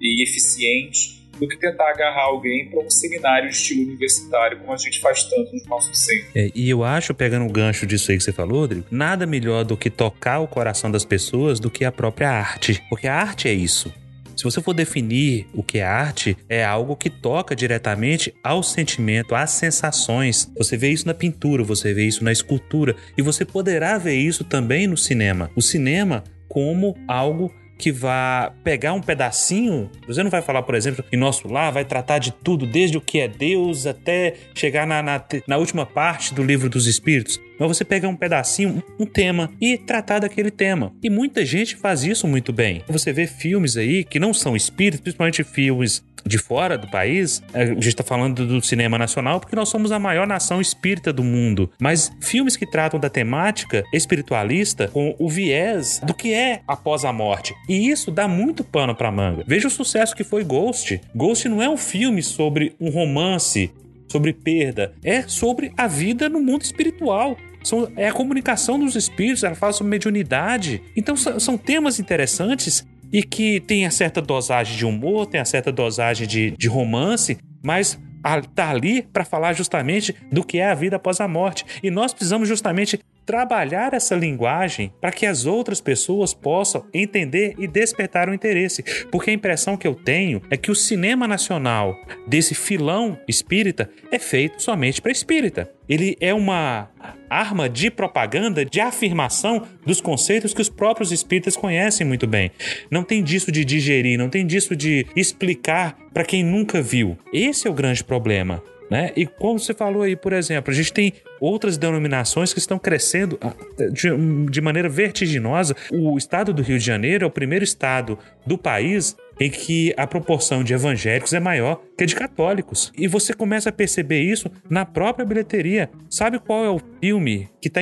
e eficiente do que tentar agarrar alguém para um seminário de estilo universitário, como a gente faz tanto nos nossos centros. É, e eu acho, pegando o gancho disso aí que você falou, Rodrigo, nada melhor do que tocar o coração das pessoas do que a própria arte. Porque a arte é isso. Se você for definir o que é arte, é algo que toca diretamente ao sentimento, às sensações. Você vê isso na pintura, você vê isso na escultura e você poderá ver isso também no cinema. O cinema como algo que vá pegar um pedacinho. Você não vai falar, por exemplo, em nosso lar, vai tratar de tudo, desde o que é Deus até chegar na, na, na última parte do livro dos Espíritos. Mas você pega um pedacinho, um tema e tratar daquele tema. E muita gente faz isso muito bem. Você vê filmes aí que não são espíritos, principalmente filmes de fora do país. A gente está falando do cinema nacional porque nós somos a maior nação espírita do mundo. Mas filmes que tratam da temática espiritualista com o viés do que é após a morte. E isso dá muito pano para manga. Veja o sucesso que foi Ghost. Ghost não é um filme sobre um romance sobre perda, é sobre a vida no mundo espiritual. São, é a comunicação dos espíritos, ela fala sobre mediunidade. Então são, são temas interessantes e que tem a certa dosagem de humor, tem a certa dosagem de, de romance, mas tá ali para falar justamente do que é a vida após a morte. E nós precisamos justamente trabalhar essa linguagem para que as outras pessoas possam entender e despertar o interesse. Porque a impressão que eu tenho é que o cinema nacional desse filão espírita é feito somente para espírita. Ele é uma arma de propaganda, de afirmação dos conceitos que os próprios espíritas conhecem muito bem. Não tem disso de digerir, não tem disso de explicar para quem nunca viu. Esse é o grande problema. Né? E como você falou aí, por exemplo, a gente tem outras denominações que estão crescendo ah, de, de, maneira vertiginosa. O estado do Rio de Janeiro é o primeiro estado do país em que a proporção de evangélicos é maior que a de católicos. E você começa a perceber isso na própria bilheteria. Sabe qual é o filme que está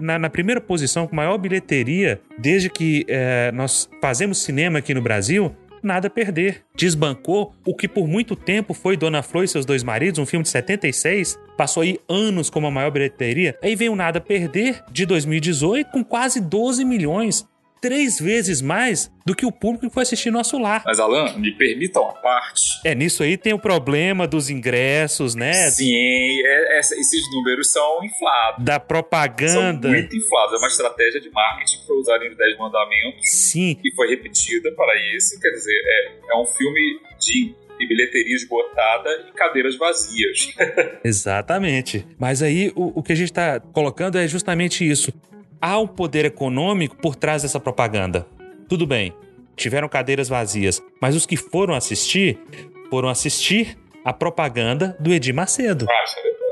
na, na, primeira posição com maior bilheteria desde que é, nós fazemos cinema aqui no Brasil? Nada a Perder. Desbancou o que por muito tempo foi Dona Flor e seus dois maridos, um filme de 76, passou aí anos como a maior bilheteria. Aí vem o Nada a Perder de 2018 com quase 12 milhões três vezes mais do que o público que foi assistir nosso lar. Mas, Alan, me permita uma parte. É, nisso aí tem o problema dos ingressos, né? Sim, é, é, esses números são inflados. Da propaganda. São muito inflados. É uma estratégia de marketing que foi usada em Dez Mandamentos. Sim. E foi repetida para isso. Quer dizer, é, é um filme de e bilheteria esgotada e cadeiras vazias. Exatamente. Mas aí o, o que a gente está colocando é justamente isso há um poder econômico por trás dessa propaganda. Tudo bem, tiveram cadeiras vazias, mas os que foram assistir foram assistir a propaganda do Edir Macedo.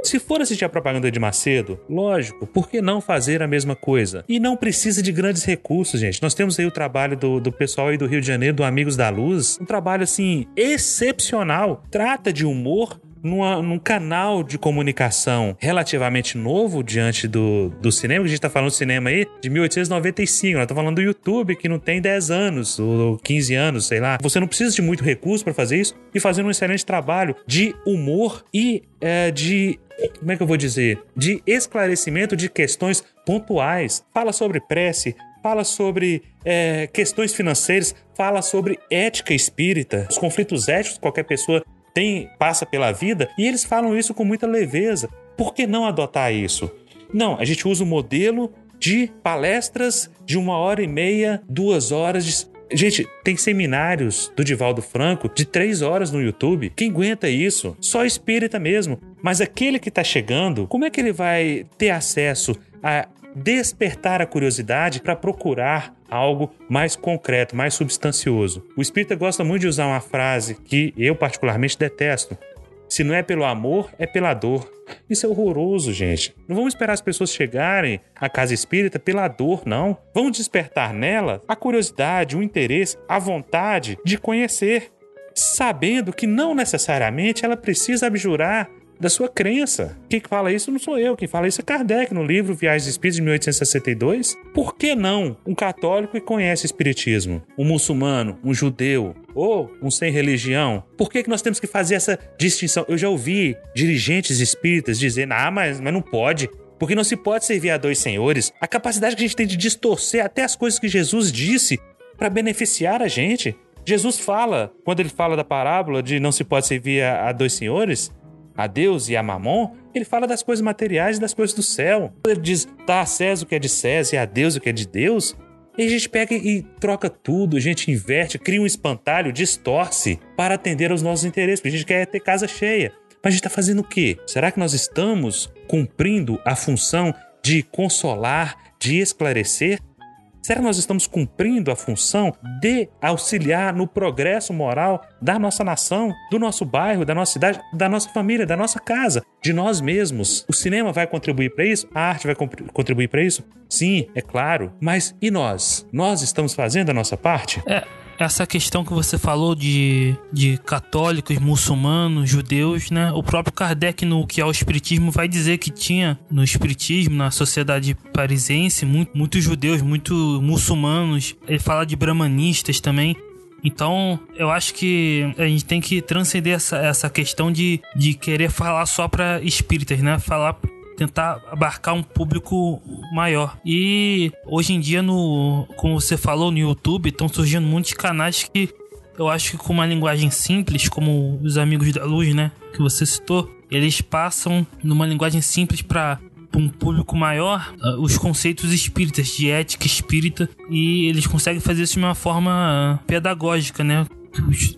Se for assistir a propaganda Edir Macedo, lógico, por que não fazer a mesma coisa? E não precisa de grandes recursos, gente. Nós temos aí o trabalho do, do pessoal aí do Rio de Janeiro, do Amigos da Luz, um trabalho assim excepcional. Trata de humor numa, num canal de comunicação relativamente novo diante do, do cinema, que a gente tá falando do cinema aí de 1895, nós estamos falando do YouTube que não tem 10 anos ou 15 anos, sei lá. Você não precisa de muito recurso para fazer isso e fazer um excelente trabalho de humor e é, de como é que eu vou dizer? De esclarecimento de questões pontuais. Fala sobre prece, fala sobre é, questões financeiras, fala sobre ética espírita, os conflitos éticos que qualquer pessoa tem passa pela vida e eles falam isso com muita leveza. Por que não adotar isso? Não, a gente usa o modelo de palestras de uma hora e meia, duas horas de Gente, tem seminários do Divaldo Franco de três horas no YouTube. Quem aguenta isso? Só espírita mesmo. Mas aquele que está chegando, como é que ele vai ter acesso a despertar a curiosidade para procurar algo mais concreto, mais substancioso. O espírita gosta muito de usar uma frase que eu particularmente detesto. Se não é pelo amor, é pela dor. Isso é horroroso, gente. Não vamos esperar as pessoas chegarem à casa espírita pela dor, não. Vamos despertar nela a curiosidade, o interesse, a vontade de conhecer, sabendo que não necessariamente ela precisa abjurar da sua crença. Quem fala isso não sou eu, quem fala isso é Kardec no livro Viagens Espíritas de 1862. Por que não um católico que conhece espiritismo, um muçulmano, um judeu ou um sem religião? Por que, que nós temos que fazer essa distinção? Eu já ouvi dirigentes espíritas dizendo: ah, mas, mas não pode. Porque não se pode servir a dois senhores. A capacidade que a gente tem de distorcer até as coisas que Jesus disse para beneficiar a gente. Jesus fala, quando ele fala da parábola de não se pode servir a, a dois senhores, a Deus e a Mamon, ele fala das coisas materiais e das coisas do céu. Ele diz, dá a César o que é de César e a Deus o que é de Deus. E a gente pega e troca tudo, a gente inverte, cria um espantalho, distorce para atender aos nossos interesses, porque a gente quer ter casa cheia. Mas a gente está fazendo o quê? Será que nós estamos cumprindo a função de consolar, de esclarecer? Será que nós estamos cumprindo a função de auxiliar no progresso moral da nossa nação, do nosso bairro, da nossa cidade, da nossa família, da nossa casa, de nós mesmos? O cinema vai contribuir para isso? A arte vai contribuir para isso? Sim, é claro. Mas e nós? Nós estamos fazendo a nossa parte? É essa questão que você falou de, de católicos, muçulmanos, judeus, né? O próprio Kardec, no que é o Espiritismo, vai dizer que tinha no Espiritismo, na sociedade parisense, muito, muitos judeus, muitos muçulmanos. Ele fala de brahmanistas também. Então, eu acho que a gente tem que transcender essa, essa questão de, de querer falar só para espíritas, né? Falar tentar abarcar um público maior. E hoje em dia, no, como você falou, no YouTube, estão surgindo muitos canais que eu acho que com uma linguagem simples, como os Amigos da Luz, né, que você citou, eles passam numa linguagem simples para um público maior uh, os conceitos espíritas, de ética espírita, e eles conseguem fazer isso de uma forma pedagógica, né?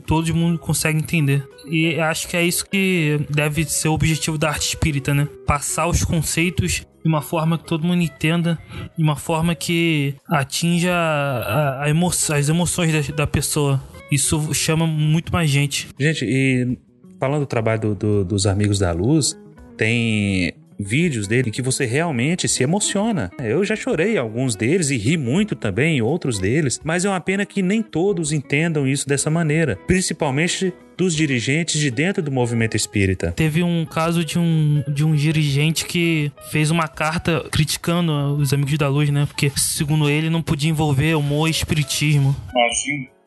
Todo mundo consegue entender. E acho que é isso que deve ser o objetivo da arte espírita, né? Passar os conceitos de uma forma que todo mundo entenda, de uma forma que atinja a, a emo as emoções da, da, pessoa. Isso chama muito mais gente. Gente, e falando do trabalho do, do, dos Amigos da Luz, tem vídeos dele que você realmente se emociona. Eu já chorei alguns deles e ri muito também em outros deles, mas é uma pena que nem todos entendam isso dessa maneira, principalmente dos dirigentes de dentro do movimento espírita. Teve um caso de um, de um dirigente que fez uma carta criticando os Amigos da Luz, né? Porque, segundo ele, não podia envolver humor e espiritismo. Imagina.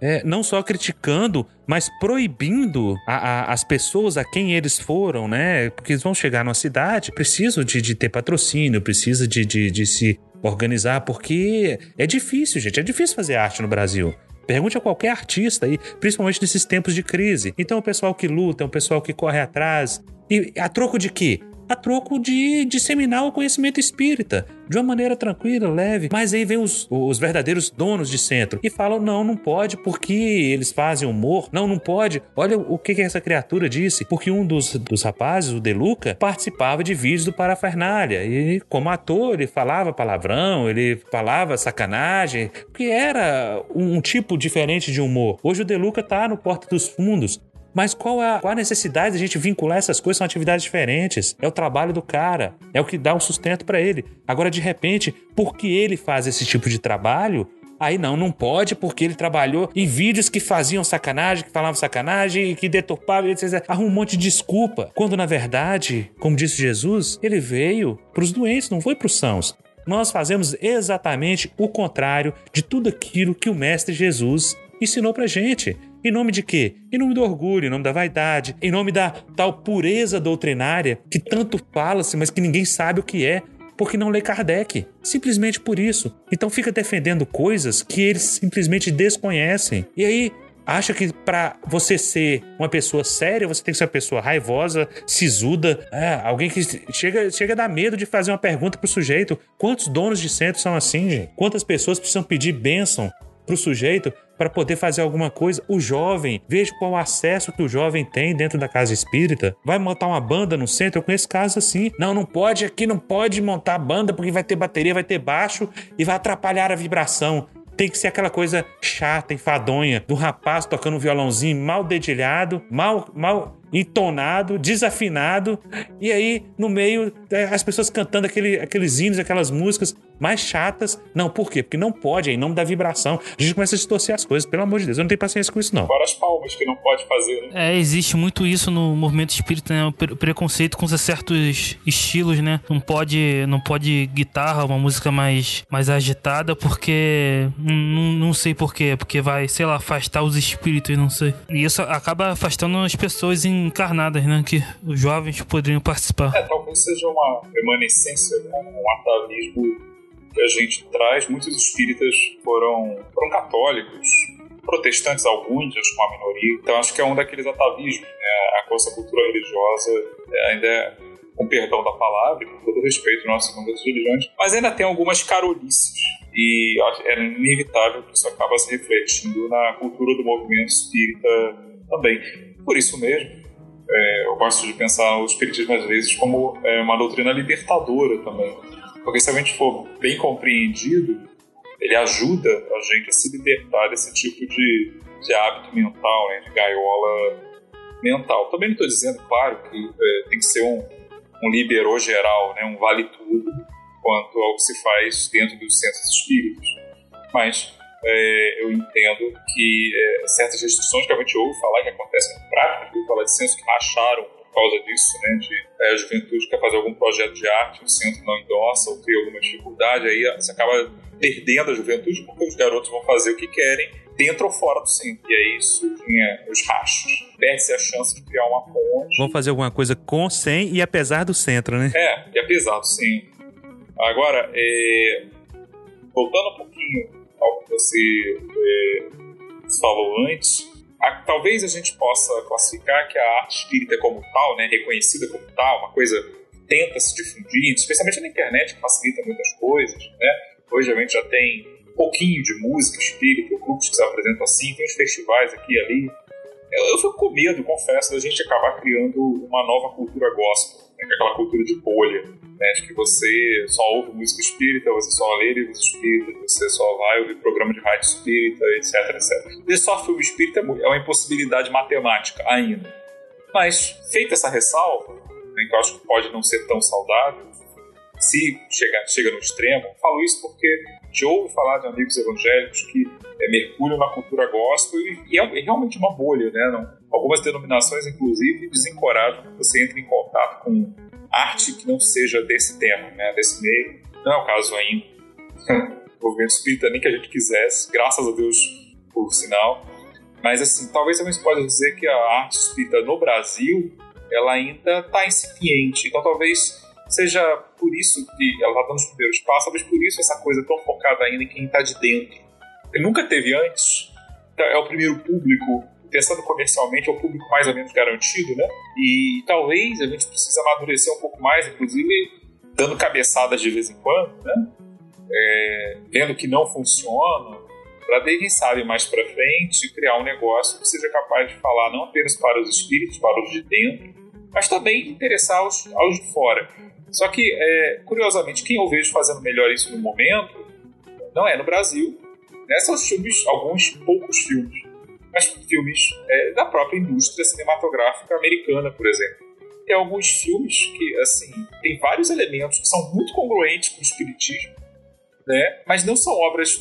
É, não só criticando, mas proibindo a, a, as pessoas a quem eles foram, né? Porque eles vão chegar numa cidade, precisam de, de ter patrocínio, precisa de, de, de se organizar, porque é difícil, gente. É difícil fazer arte no Brasil. Pergunte a qualquer artista aí, principalmente nesses tempos de crise. Então, o pessoal que luta, o pessoal que corre atrás. E a troco de quê? A troco de disseminar o conhecimento espírita de uma maneira tranquila, leve. Mas aí vem os, os verdadeiros donos de centro e falam: não, não pode porque eles fazem humor. Não, não pode. Olha o que, que essa criatura disse. Porque um dos, dos rapazes, o Deluca, participava de vídeos do Parafernália. E como ator, ele falava palavrão, ele falava sacanagem, que era um, um tipo diferente de humor. Hoje o Deluca tá no Porta dos Fundos. Mas qual a, qual a necessidade de a gente vincular essas coisas? São atividades diferentes. É o trabalho do cara, é o que dá o sustento para ele. Agora, de repente, porque ele faz esse tipo de trabalho, Aí não, não pode porque ele trabalhou em vídeos que faziam sacanagem, que falavam sacanagem e que deturpavam, etc. Arruma um monte de desculpa. Quando na verdade, como disse Jesus, ele veio para os doentes, não foi para os sãos. Nós fazemos exatamente o contrário de tudo aquilo que o Mestre Jesus ensinou pra gente. Em nome de quê? Em nome do orgulho, em nome da vaidade, em nome da tal pureza doutrinária que tanto fala-se, mas que ninguém sabe o que é, porque não lê Kardec. Simplesmente por isso. Então fica defendendo coisas que eles simplesmente desconhecem. E aí acha que para você ser uma pessoa séria, você tem que ser uma pessoa raivosa, sisuda, é, alguém que chega, chega a dar medo de fazer uma pergunta pro sujeito. Quantos donos de centro são assim, gente? Quantas pessoas precisam pedir bênção pro sujeito para poder fazer alguma coisa. O jovem, veja qual acesso que o jovem tem dentro da casa espírita. Vai montar uma banda no centro? Eu conheço casos assim. Não, não pode aqui, não pode montar banda porque vai ter bateria, vai ter baixo e vai atrapalhar a vibração tem que ser aquela coisa chata, enfadonha, do rapaz tocando um violãozinho mal dedilhado, mal, mal entonado, desafinado, e aí no meio é, as pessoas cantando aquele, aqueles hinos, aquelas músicas mais chatas. Não, por quê? Porque não pode, é em nome da vibração. A gente começa a distorcer as coisas, pelo amor de Deus, eu não tenho paciência com isso, não. Fora as palmas que não pode fazer, né? É, existe muito isso no movimento espírita, né? O preconceito com certos estilos, né? Não pode, não pode guitarra, uma música mais, mais agitada, porque. Não, não sei por quê, porque vai, sei lá, afastar os espíritos, não sei. E isso acaba afastando as pessoas encarnadas, né? Que os jovens poderiam participar. É, talvez seja uma remanescência, né? um atavismo que a gente traz, muitos espíritas foram, foram católicos, protestantes alguns, acho que uma minoria. Então acho que é um daqueles atavismos, né? A nossa cultura religiosa é, ainda é, com perdão da palavra, com todo respeito às nossas religiões, mas ainda tem algumas carolices. E é inevitável que isso acaba se refletindo na cultura do movimento espírita também. Por isso mesmo, é, eu gosto de pensar o espiritismo às vezes como é, uma doutrina libertadora também Porque se a gente for bem compreendido, ele ajuda a gente a se libertar desse tipo de, de hábito mental, né, de gaiola mental. Também não estou dizendo, claro, que é, tem que ser um, um geral, né, um vale tudo quanto ao que se faz dentro dos centros espíritos. Mas é, eu entendo que é, certas restrições que a gente ouve falar que acontecem na prática, eu falar de centros que racharam por causa disso, né, de é, a juventude quer fazer algum projeto de arte, o centro não endossa ou cria alguma dificuldade, aí você acaba perdendo a juventude porque os garotos vão fazer o que querem dentro ou fora do centro. E aí isso tinha os rachos. Perde-se a chance de criar uma ponte. Vão fazer alguma coisa com, sem e apesar do centro, né? É, e apesar do centro. Agora, é... voltando um pouquinho ao que você é... falou antes, a... talvez a gente possa classificar que a arte espírita como tal, né, reconhecida como tal, uma coisa que tenta se difundir, especialmente na internet, que facilita muitas coisas, né? Hoje a gente já tem um pouquinho de música espírita, grupos que se apresentam assim, tem os festivais aqui e ali. Eu, eu fico com medo, confesso, da gente acabar criando uma nova cultura gospel, né, que aquela cultura de bolha, né, de que você só ouve música espírita, você só lê livros espíritas, você só vai ouvir programa de rádio espírita, etc, etc. Ver só filme espírita é uma impossibilidade matemática ainda. Mas, feita essa ressalva, né, que eu acho que pode não ser tão saudável, se chega, chega no extremo, falo isso porque já ouvo falar de amigos evangélicos que é, mergulham na cultura gospel e, e é, é, realmente uma bolha, né? Não, algumas denominações, inclusive, desencorajam que você entre em contato com arte que não seja desse tema, né? Desse meio. Não é o caso ainda. o movimento espírita nem que a gente quisesse, graças a Deus, por sinal. Mas, assim, talvez a gente possa dizer que a arte espírita no Brasil, ela ainda está incipiente. Então, talvez seja por isso que ela está dando os primeiros passos, talvez por isso essa coisa tão focada ainda em quem está de dentro. Porque nunca teve antes, então, é o primeiro público, pensando comercialmente, é o público mais ou menos garantido, né? E talvez a gente precise amadurecer um pouco mais, inclusive dando cabeçadas de vez em quando, né? É, vendo que não funciona, para quem sabe mais para frente criar um negócio que seja capaz de falar não apenas para os espíritos, para os de dentro, mas também interessar aos, aos de fora. Só que, é, curiosamente, quem eu vejo fazendo melhor isso no momento não é no Brasil. Né? São os filmes, alguns poucos filmes, mas filmes é, da própria indústria cinematográfica americana, por exemplo. Tem alguns filmes que, assim, tem vários elementos que são muito congruentes com o espiritismo, né? mas não são obras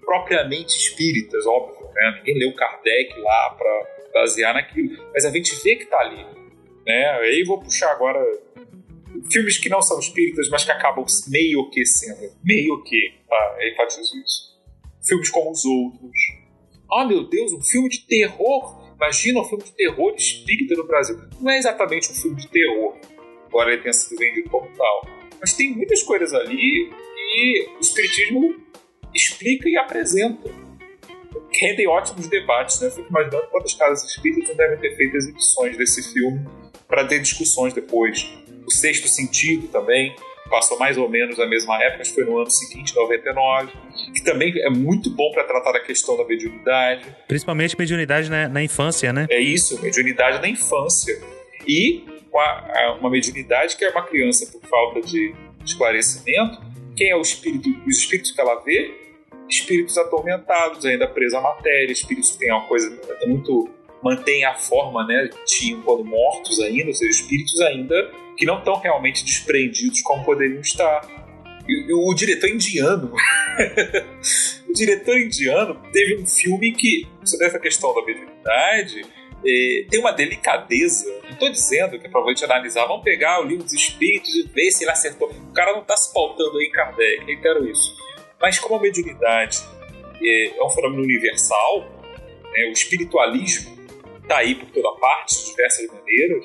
propriamente espíritas, óbvio. Né? Ninguém leu Kardec lá para basear naquilo, mas a gente vê que está ali. Né? Aí vou puxar agora filmes que não são espíritas, mas que acabam meio que sendo. Meio que, tá? Eu enfatizo isso. Filmes como Os Outros. Oh, meu Deus, um filme de terror. Imagina um filme de terror espírita no Brasil. Não é exatamente um filme de terror, embora ele tenha sido vendido como tal. Mas tem muitas coisas ali que o espiritismo explica e apresenta. Rendem ótimos debates, né? Eu fico imaginando quantas casas espíritas não devem ter feito exibições desse filme para ter discussões depois o Sexto Sentido também passou mais ou menos na mesma época, acho que foi no ano seguinte, 99, que também é muito bom para tratar da questão da mediunidade. Principalmente mediunidade na, na, infância, né? É isso, mediunidade na infância. E uma mediunidade que é uma criança por falta de esclarecimento, quem é o espírito, os espíritos que ela vê? Espíritos atormentados, ainda presos à matéria, espíritos que têm uma coisa muito mantém a forma, né, quando mortos ainda, ou seja, espíritos ainda que não estão realmente desprendidos como poderiam estar. E, o, diretor indiano, o diretor indiano teve um filme que, sobre essa questão da mediunidade, é, tem uma delicadeza. Não estou dizendo que é para gente analisar, vamos pegar o livro dos espíritos e ver se ele acertou. O cara não está se pautando aí em Kardec, reitero isso. Mas como a mediunidade é, é um fenômeno universal, né, o espiritualismo está aí por toda parte, de diversas maneiras,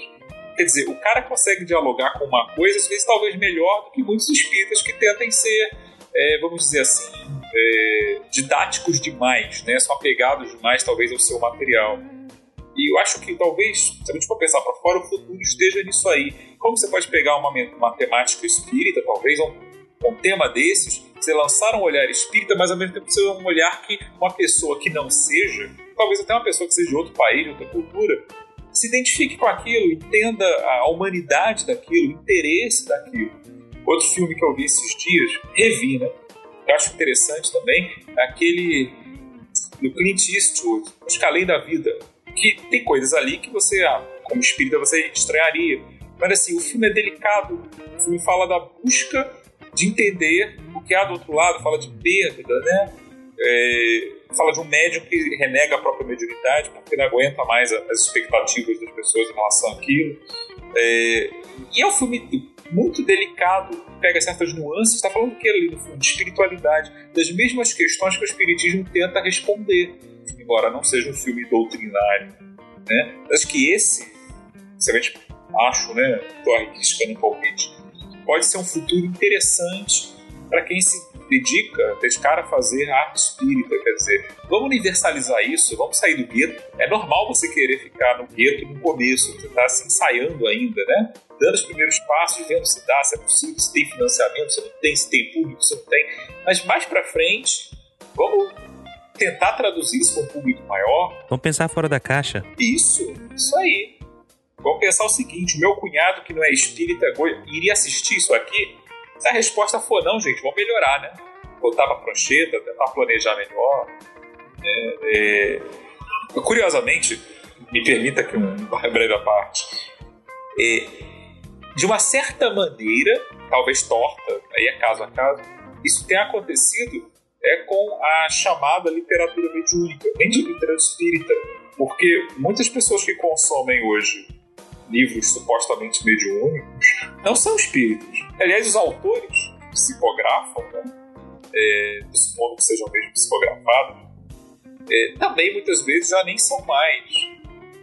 Quer dizer, o cara consegue dialogar com uma coisa, às vezes talvez melhor do que muitos espíritas que tentem ser, é, vamos dizer assim, é, didáticos demais, né? São apegados demais, talvez, ao seu material. E eu acho que talvez, se a gente for pensar para fora, o futuro esteja nisso aí. Como você pode pegar uma, uma temática espírita, talvez, um, um tema desses, você lançar um olhar espírita, mas ao mesmo tempo ser um olhar que uma pessoa que não seja, talvez até uma pessoa que seja de outro país, de outra cultura, se identifique com aquilo, entenda a humanidade daquilo, o interesse daquilo. Outro filme que eu vi esses dias, revi, né? Eu acho interessante também, é aquele do Clint Eastwood, Os Calém da Vida, que tem coisas ali que você, ah, como espírita, você estranharia. Mas assim, o filme é delicado, o filme fala da busca de entender o que há do outro lado, fala de perda, né? É, fala de um médico que renega a própria mediunidade porque não aguenta mais as expectativas das pessoas em relação àquilo. É, e é um filme muito delicado, pega certas nuances, está falando que ali no fundo de espiritualidade, das mesmas questões que o espiritismo tenta responder, embora não seja um filme doutrinário. Né? Acho que esse, sinceramente, acho, né, estou arriscando um palpite, pode ser um futuro interessante para quem se dedica, dedicar a fazer arte espírita, quer dizer, vamos universalizar isso, vamos sair do gueto. É normal você querer ficar no gueto no começo, você está se ensaiando ainda, né? Dando os primeiros passos, vendo se dá, se é possível, se tem financiamento, se não tem, se tem público, se não tem. Mas mais para frente, vamos tentar traduzir isso para um público maior. Vamos pensar fora da caixa. Isso, isso aí. Vamos pensar o seguinte: o meu cunhado, que não é espírita, iria assistir isso aqui se a resposta for não, gente, vamos melhorar, né? Voltar para a prancheta, tentar planejar melhor. É, é... Curiosamente, me permita que uma breve parte. É, de uma certa maneira, talvez torta, aí é caso a caso, isso tem acontecido é com a chamada literatura mediúnica, nem de literatura espírita, porque muitas pessoas que consomem hoje livros supostamente mediúnicos não são espíritos. Aliás, os autores psicografam, né? É, supondo que sejam mesmo psicografados, é, também muitas vezes já nem são mais.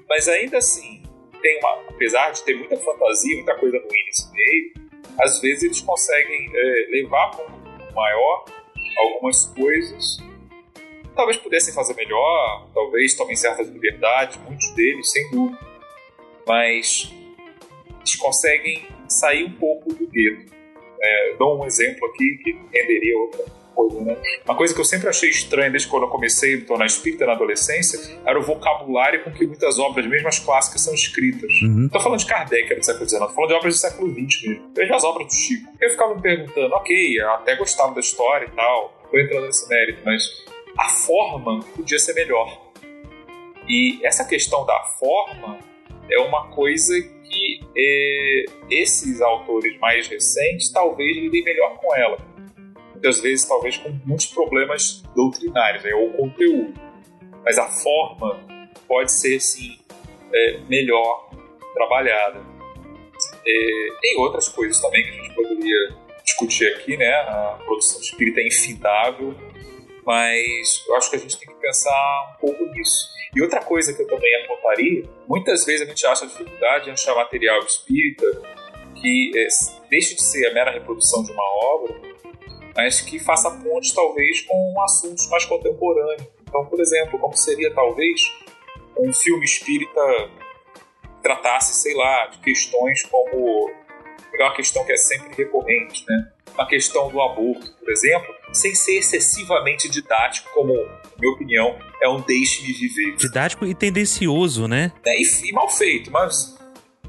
Mas ainda assim, tem uma, apesar de ter muita fantasia, muita coisa ruim nesse meio, às vezes eles conseguem é, levar para um maior algumas coisas. Talvez pudessem fazer melhor, talvez tomem certas liberdades, muitos deles, sem dúvida. Mas eles conseguem sair um pouco do gueto. É, dou um exemplo aqui que renderia outra coisa, né? Uma coisa que eu sempre achei estranha desde quando eu comecei a me tornar espírita na adolescência era o vocabulário com que muitas obras, mesmo as clássicas, são escritas. Uhum. Estou falando de Kardec, era do século XIX, estou falando de obras do século XX mesmo. Veja as obras do Chico. Eu ficava me perguntando, ok, até gostava da história e tal, estou entrando nesse mérito, mas a forma podia ser melhor. E essa questão da forma é uma coisa que é, esses autores mais recentes talvez lidem melhor com ela. Muitas vezes, talvez com muitos problemas doutrinários, né, ou conteúdo. Mas a forma pode ser, sim, é, melhor trabalhada. É, tem outras coisas também que a gente poderia discutir aqui, né? A produção espírita é infindável, mas eu acho que a gente tem que pensar um pouco nisso. E outra coisa que eu também apontaria, muitas vezes a gente acha dificuldade em achar material espírita que é, deixe de ser a mera reprodução de uma obra, mas que faça pontes talvez com assuntos mais contemporâneos. Então, por exemplo, como seria talvez um filme espírita tratasse, sei lá, de questões como uma questão que é sempre recorrente, né? A questão do aborto, por exemplo, sem ser excessivamente didático, como, na minha opinião, é um deixe-me viver. Didático e tendencioso, né? É, e, e mal feito, mas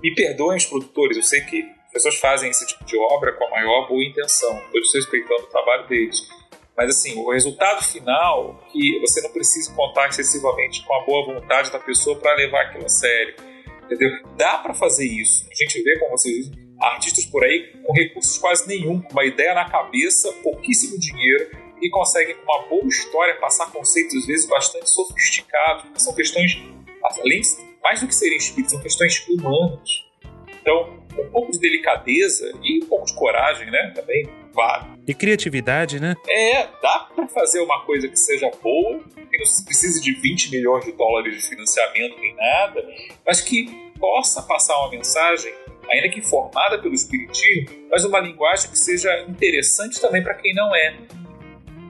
me perdoem os produtores, eu sei que as pessoas fazem esse tipo de obra com a maior boa intenção, estou desrespeitando o trabalho deles. Mas assim, o resultado final, que você não precisa contar excessivamente com a boa vontade da pessoa para levar aquilo a sério. Entendeu? Dá para fazer isso. A gente vê, como vocês dizem, artistas por aí com recursos quase nenhum, com uma ideia na cabeça, pouquíssimo dinheiro e conseguem com uma boa história passar conceitos às vezes bastante sofisticados, são questões além mais do que serem espíritos, são questões humanas. Então, um pouco de delicadeza e um pouco de coragem, né, também vale. E criatividade, né? É, dá para fazer uma coisa que seja boa, que não precise de 20 milhões de dólares de financiamento nem nada, mas que possa passar uma mensagem ainda que informada pelo Espiritismo, mas uma linguagem que seja interessante também para quem não é.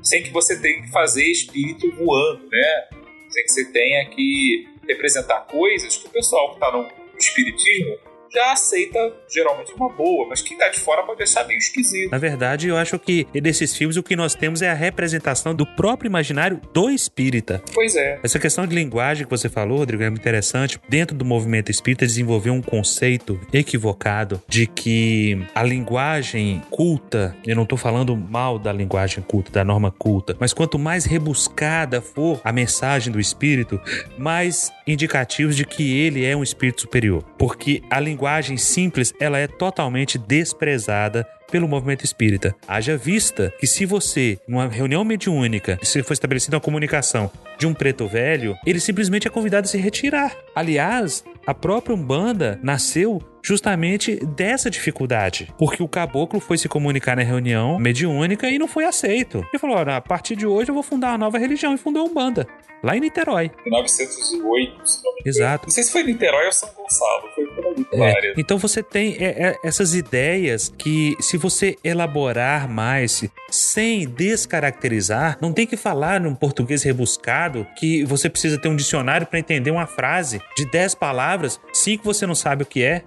Sem que você tenha que fazer espírito voando, né? Sem que você tenha que representar coisas que o pessoal que está no Espiritismo já aceita geralmente uma boa, mas quem tá de fora pode achar meio esquisito. Na verdade, eu acho que desses filmes o que nós temos é a representação do próprio imaginário do espírita. Pois é. Essa questão de linguagem que você falou, Rodrigo, é muito interessante. Dentro do movimento espírita desenvolveu um conceito equivocado de que a linguagem culta, eu não tô falando mal da linguagem culta, da norma culta, mas quanto mais rebuscada for a mensagem do espírito, mais indicativos de que ele é um espírito superior. Porque a linguagem simples, ela é totalmente desprezada pelo movimento espírita. Haja vista que se você, numa reunião mediúnica, se for estabelecida uma comunicação de um preto velho, ele simplesmente é convidado a se retirar. Aliás, a própria Umbanda nasceu justamente dessa dificuldade, porque o caboclo foi se comunicar na reunião mediúnica e não foi aceito. Ele falou: a partir de hoje eu vou fundar uma nova religião e fundou Umbanda lá em Niterói. Em 908, se não me engano. Exato. Não sei se foi Niterói ou São Gonçalo, foi por ali, pela É. Então você tem é, é, essas ideias que, se você elaborar mais, sem descaracterizar, não tem que falar num português rebuscado que você precisa ter um dicionário para entender uma frase de 10 palavras, cinco você não sabe o que é.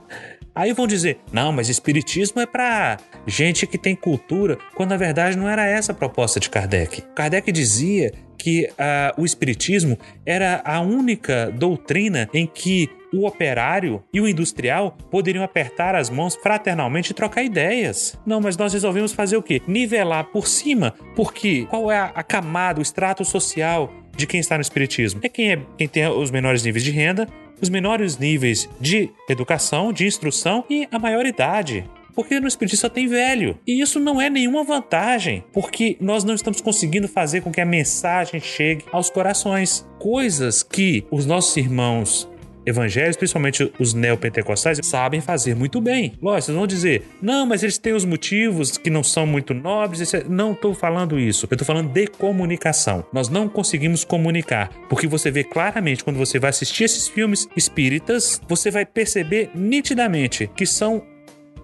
Aí vão dizer, não, mas espiritismo é para gente que tem cultura, quando na verdade não era essa a proposta de Kardec. Kardec dizia que ah, o espiritismo era a única doutrina em que o operário e o industrial poderiam apertar as mãos fraternalmente e trocar ideias. Não, mas nós resolvemos fazer o quê? Nivelar por cima, porque qual é a camada, o extrato social de quem está no espiritismo? É quem, é quem tem os menores níveis de renda, os menores níveis de educação, de instrução e a maioridade. Porque no Espiritismo só tem velho. E isso não é nenhuma vantagem, porque nós não estamos conseguindo fazer com que a mensagem chegue aos corações. Coisas que os nossos irmãos evangélicos, principalmente os neopentecostais, sabem fazer muito bem. Lógico, vocês vão dizer, não, mas eles têm os motivos que não são muito nobres. etc. Não estou falando isso. Eu estou falando de comunicação. Nós não conseguimos comunicar, porque você vê claramente quando você vai assistir esses filmes espíritas, você vai perceber nitidamente que são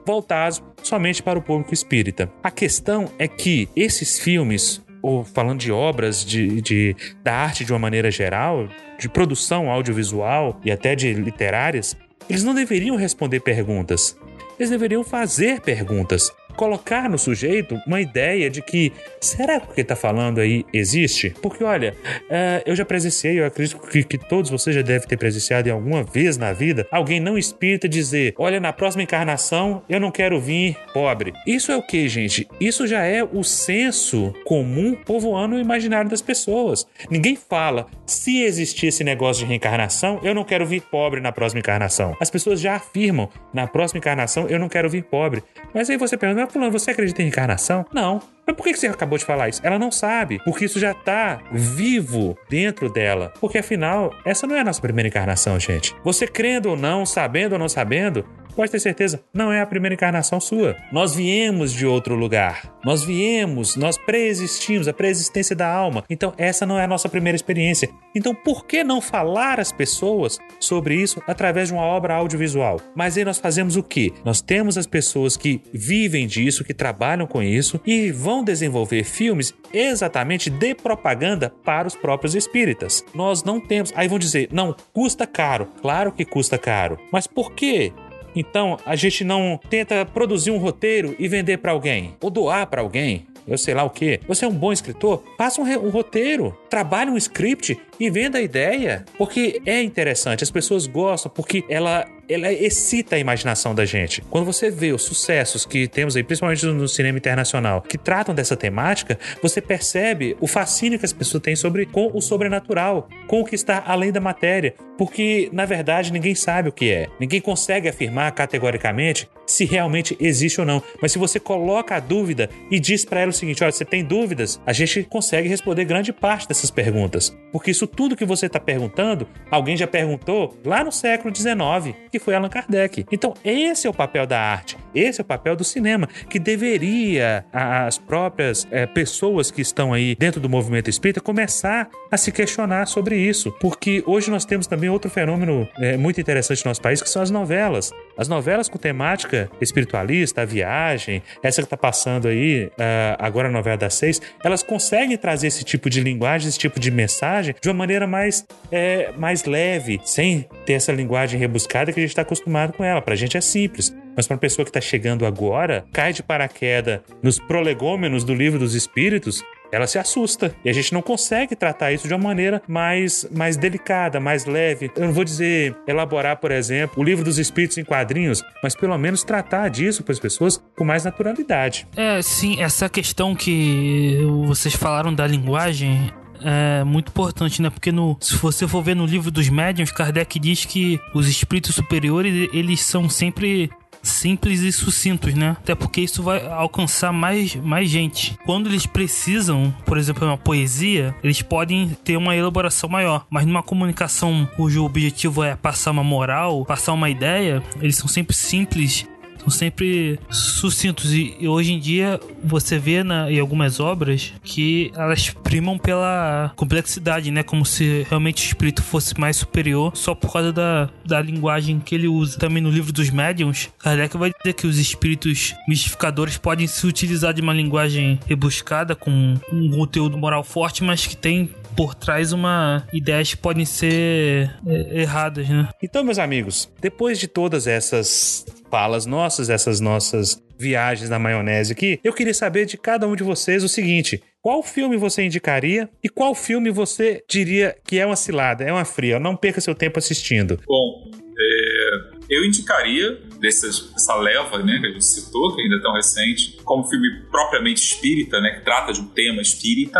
voltados somente para o público espírita. A questão é que esses filmes, ou falando de obras de, de- da arte de uma maneira geral, de produção audiovisual e até de literárias, eles não deveriam responder perguntas. Eles deveriam fazer perguntas. Colocar no sujeito uma ideia de que será que o que está falando aí existe? Porque, olha, eh, eu já presenciei, eu acredito que, que todos vocês já devem ter presenciado em alguma vez na vida, alguém não espírita dizer: Olha, na próxima encarnação eu não quero vir pobre. Isso é o que, gente? Isso já é o senso comum povoando o imaginário das pessoas. Ninguém fala, se existir esse negócio de reencarnação, eu não quero vir pobre na próxima encarnação. As pessoas já afirmam, na próxima encarnação eu não quero vir pobre. Mas aí você pergunta, fulano, você acredita em reencarnação? Não. Mas por que você acabou de falar isso? Ela não sabe, porque isso já tá vivo dentro dela. Porque afinal, essa não é a nossa primeira encarnação, gente. Você crendo ou não, sabendo ou não sabendo, pode ter certeza, não é a primeira encarnação sua. Nós viemos de outro lugar. Nós viemos, nós preexistimos, a preexistência da alma. Então, essa não é a nossa primeira experiência. Então, por que não falar às pessoas sobre isso através de uma obra audiovisual? Mas aí nós fazemos o quê? Nós temos as pessoas que vivem disso, que trabalham com isso e vão desenvolver filmes exatamente de propaganda para os próprios espíritas. Nós não temos. Aí vão dizer, não, custa caro. Claro que custa caro. Mas por quê? Então, a gente não tenta produzir um roteiro e vender para alguém, ou doar para alguém, eu sei lá o que. Você é um bom escritor? Faça um, um roteiro, trabalhe um script e venda a ideia, porque é interessante, as pessoas gostam, porque ela ela excita a imaginação da gente. Quando você vê os sucessos que temos aí, principalmente no cinema internacional, que tratam dessa temática, você percebe o fascínio que as pessoas têm sobre com o sobrenatural, com o que está além da matéria, porque na verdade ninguém sabe o que é. Ninguém consegue afirmar categoricamente se realmente existe ou não. Mas se você coloca a dúvida e diz para ela o seguinte: olha, você tem dúvidas, a gente consegue responder grande parte dessas perguntas. Porque isso tudo que você está perguntando, alguém já perguntou lá no século XIX, que foi Allan Kardec. Então, esse é o papel da arte, esse é o papel do cinema, que deveria as próprias eh, pessoas que estão aí dentro do movimento espírita começar a se questionar sobre isso. Porque hoje nós temos também outro fenômeno eh, muito interessante no nosso país, que são as novelas. As novelas com temática espiritualista, a viagem, essa que está passando aí, ah, agora a novela das seis, elas conseguem trazer esse tipo de linguagem, esse tipo de mensagem de uma maneira mais, eh, mais leve, sem ter essa linguagem rebuscada que que a gente está acostumado com ela. Pra gente é simples. Mas para uma pessoa que está chegando agora, cai de paraquedas nos prolegômenos do livro dos espíritos, ela se assusta. E a gente não consegue tratar isso de uma maneira mais, mais delicada, mais leve. Eu não vou dizer elaborar, por exemplo, o livro dos espíritos em quadrinhos, mas pelo menos tratar disso para as pessoas com mais naturalidade. É, sim, essa questão que vocês falaram da linguagem é muito importante, né? Porque no, se você for ver no livro dos médiuns, Kardec diz que os espíritos superiores, eles são sempre simples e sucintos, né? Até porque isso vai alcançar mais, mais gente. Quando eles precisam, por exemplo, uma poesia, eles podem ter uma elaboração maior. Mas numa comunicação cujo objetivo é passar uma moral, passar uma ideia, eles são sempre simples são sempre sucintos. E, hoje em dia você vê na, em algumas obras que elas primam pela complexidade, né? Como se realmente o espírito fosse mais superior só por causa da, da linguagem que ele usa. Também no livro dos médiums, Kardec vai dizer que os espíritos mistificadores podem se utilizar de uma linguagem rebuscada com um conteúdo moral forte, mas que tem por trás uma ideias que podem ser é, erradas, né? Então, meus amigos, depois de todas essas falas nossas, essas nossas viagens na maionese aqui, eu queria saber de cada um de vocês o seguinte: qual filme você indicaria e qual filme você diria que é uma cilada, é uma fria? Não perca seu tempo assistindo. Bom, é, eu indicaria dessas, dessa leva né, que a gente citou, que ainda é tão recente, como filme propriamente espírita, né, que trata de um tema espírita,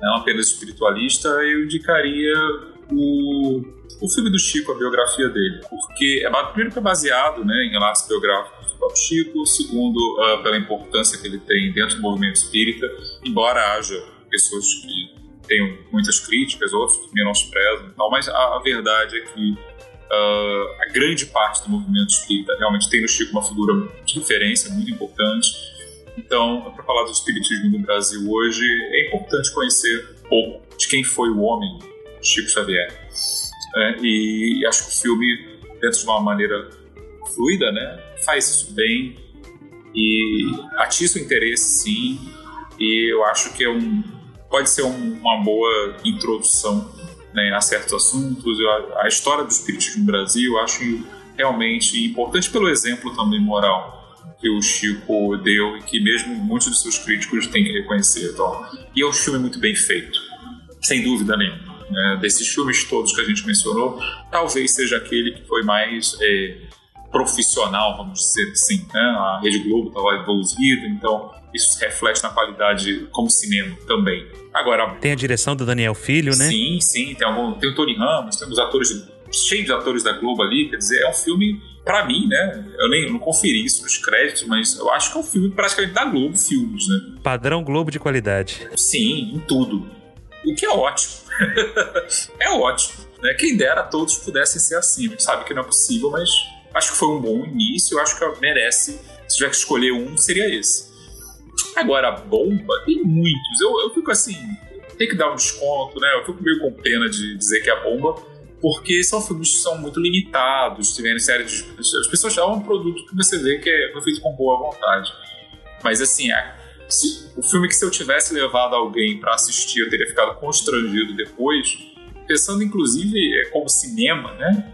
não apenas espiritualista, eu indicaria o, o filme do Chico, a biografia dele, porque é primeiro que é baseado né, em relatos biográficos do próprio Chico, segundo uh, pela importância que ele tem dentro do movimento espírita, embora haja pessoas que tenham muitas críticas, outros que menosprezam e tal, mas a, a verdade é que uh, a grande parte do movimento espírita realmente tem no Chico uma figura de referência muito importante. Então, para falar do espiritismo no Brasil hoje, é importante conhecer um pouco de quem foi o homem Chico Xavier. É, e acho que o filme, dentro de uma maneira fluida, né, faz isso bem e atiça o interesse, sim. E eu acho que é um, pode ser um, uma boa introdução né, a certos assuntos. A, a história do espiritismo no Brasil eu acho realmente importante pelo exemplo também moral que o Chico deu e que mesmo muitos de seus críticos têm que reconhecer. Então, e é um filme muito bem feito, sem dúvida nenhuma. Né? Desses filmes todos que a gente mencionou, talvez seja aquele que foi mais é, profissional, vamos dizer assim. Né? A Rede Globo estava evoluída, então isso se reflete na qualidade como cinema também. Agora tem a direção do Daniel Filho, né? Sim, sim. Tem, algum, tem o Tony Ramos, temos atores cheios de atores da Globo ali. Quer dizer, é um filme para mim, né? Eu nem não conferi isso nos créditos, mas eu acho que é um filme praticamente da Globo Filmes, né? Padrão Globo de qualidade. Sim, em tudo. O que é ótimo. é ótimo. Né? Quem dera todos pudessem ser assim. A gente sabe que não é possível, mas acho que foi um bom início. Acho que merece. Se tiver que escolher um, seria esse. Agora, bomba, tem muitos. Eu, eu fico assim, tem que dar um desconto, né? Eu fico meio com pena de dizer que é a bomba porque são filmes que são muito limitados, tiverem série de. As pessoas já um produto que você vê que é feito com boa vontade. Mas assim, o filme que se eu tivesse levado alguém para assistir, eu teria ficado constrangido depois, pensando inclusive é, como cinema, né?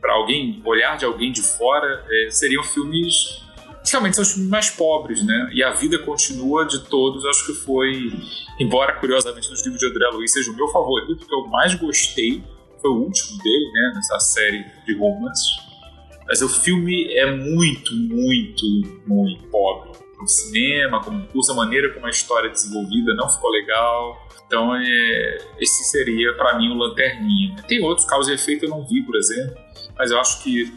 Para alguém, olhar de alguém de fora, é, seriam filmes realmente são os filmes mais pobres, né? E a vida continua de todos, acho que foi, embora curiosamente nos livros de André Luiz seja o meu favorito, que eu mais gostei, foi o último dele, né, nessa série de romances. Mas o filme é muito, muito, muito pobre. O cinema, como curso, a maneira como a história é desenvolvida não ficou legal. Então, é, esse seria, para mim, o Lanterninha. Tem outros causas e efeito eu não vi, por exemplo, mas eu acho que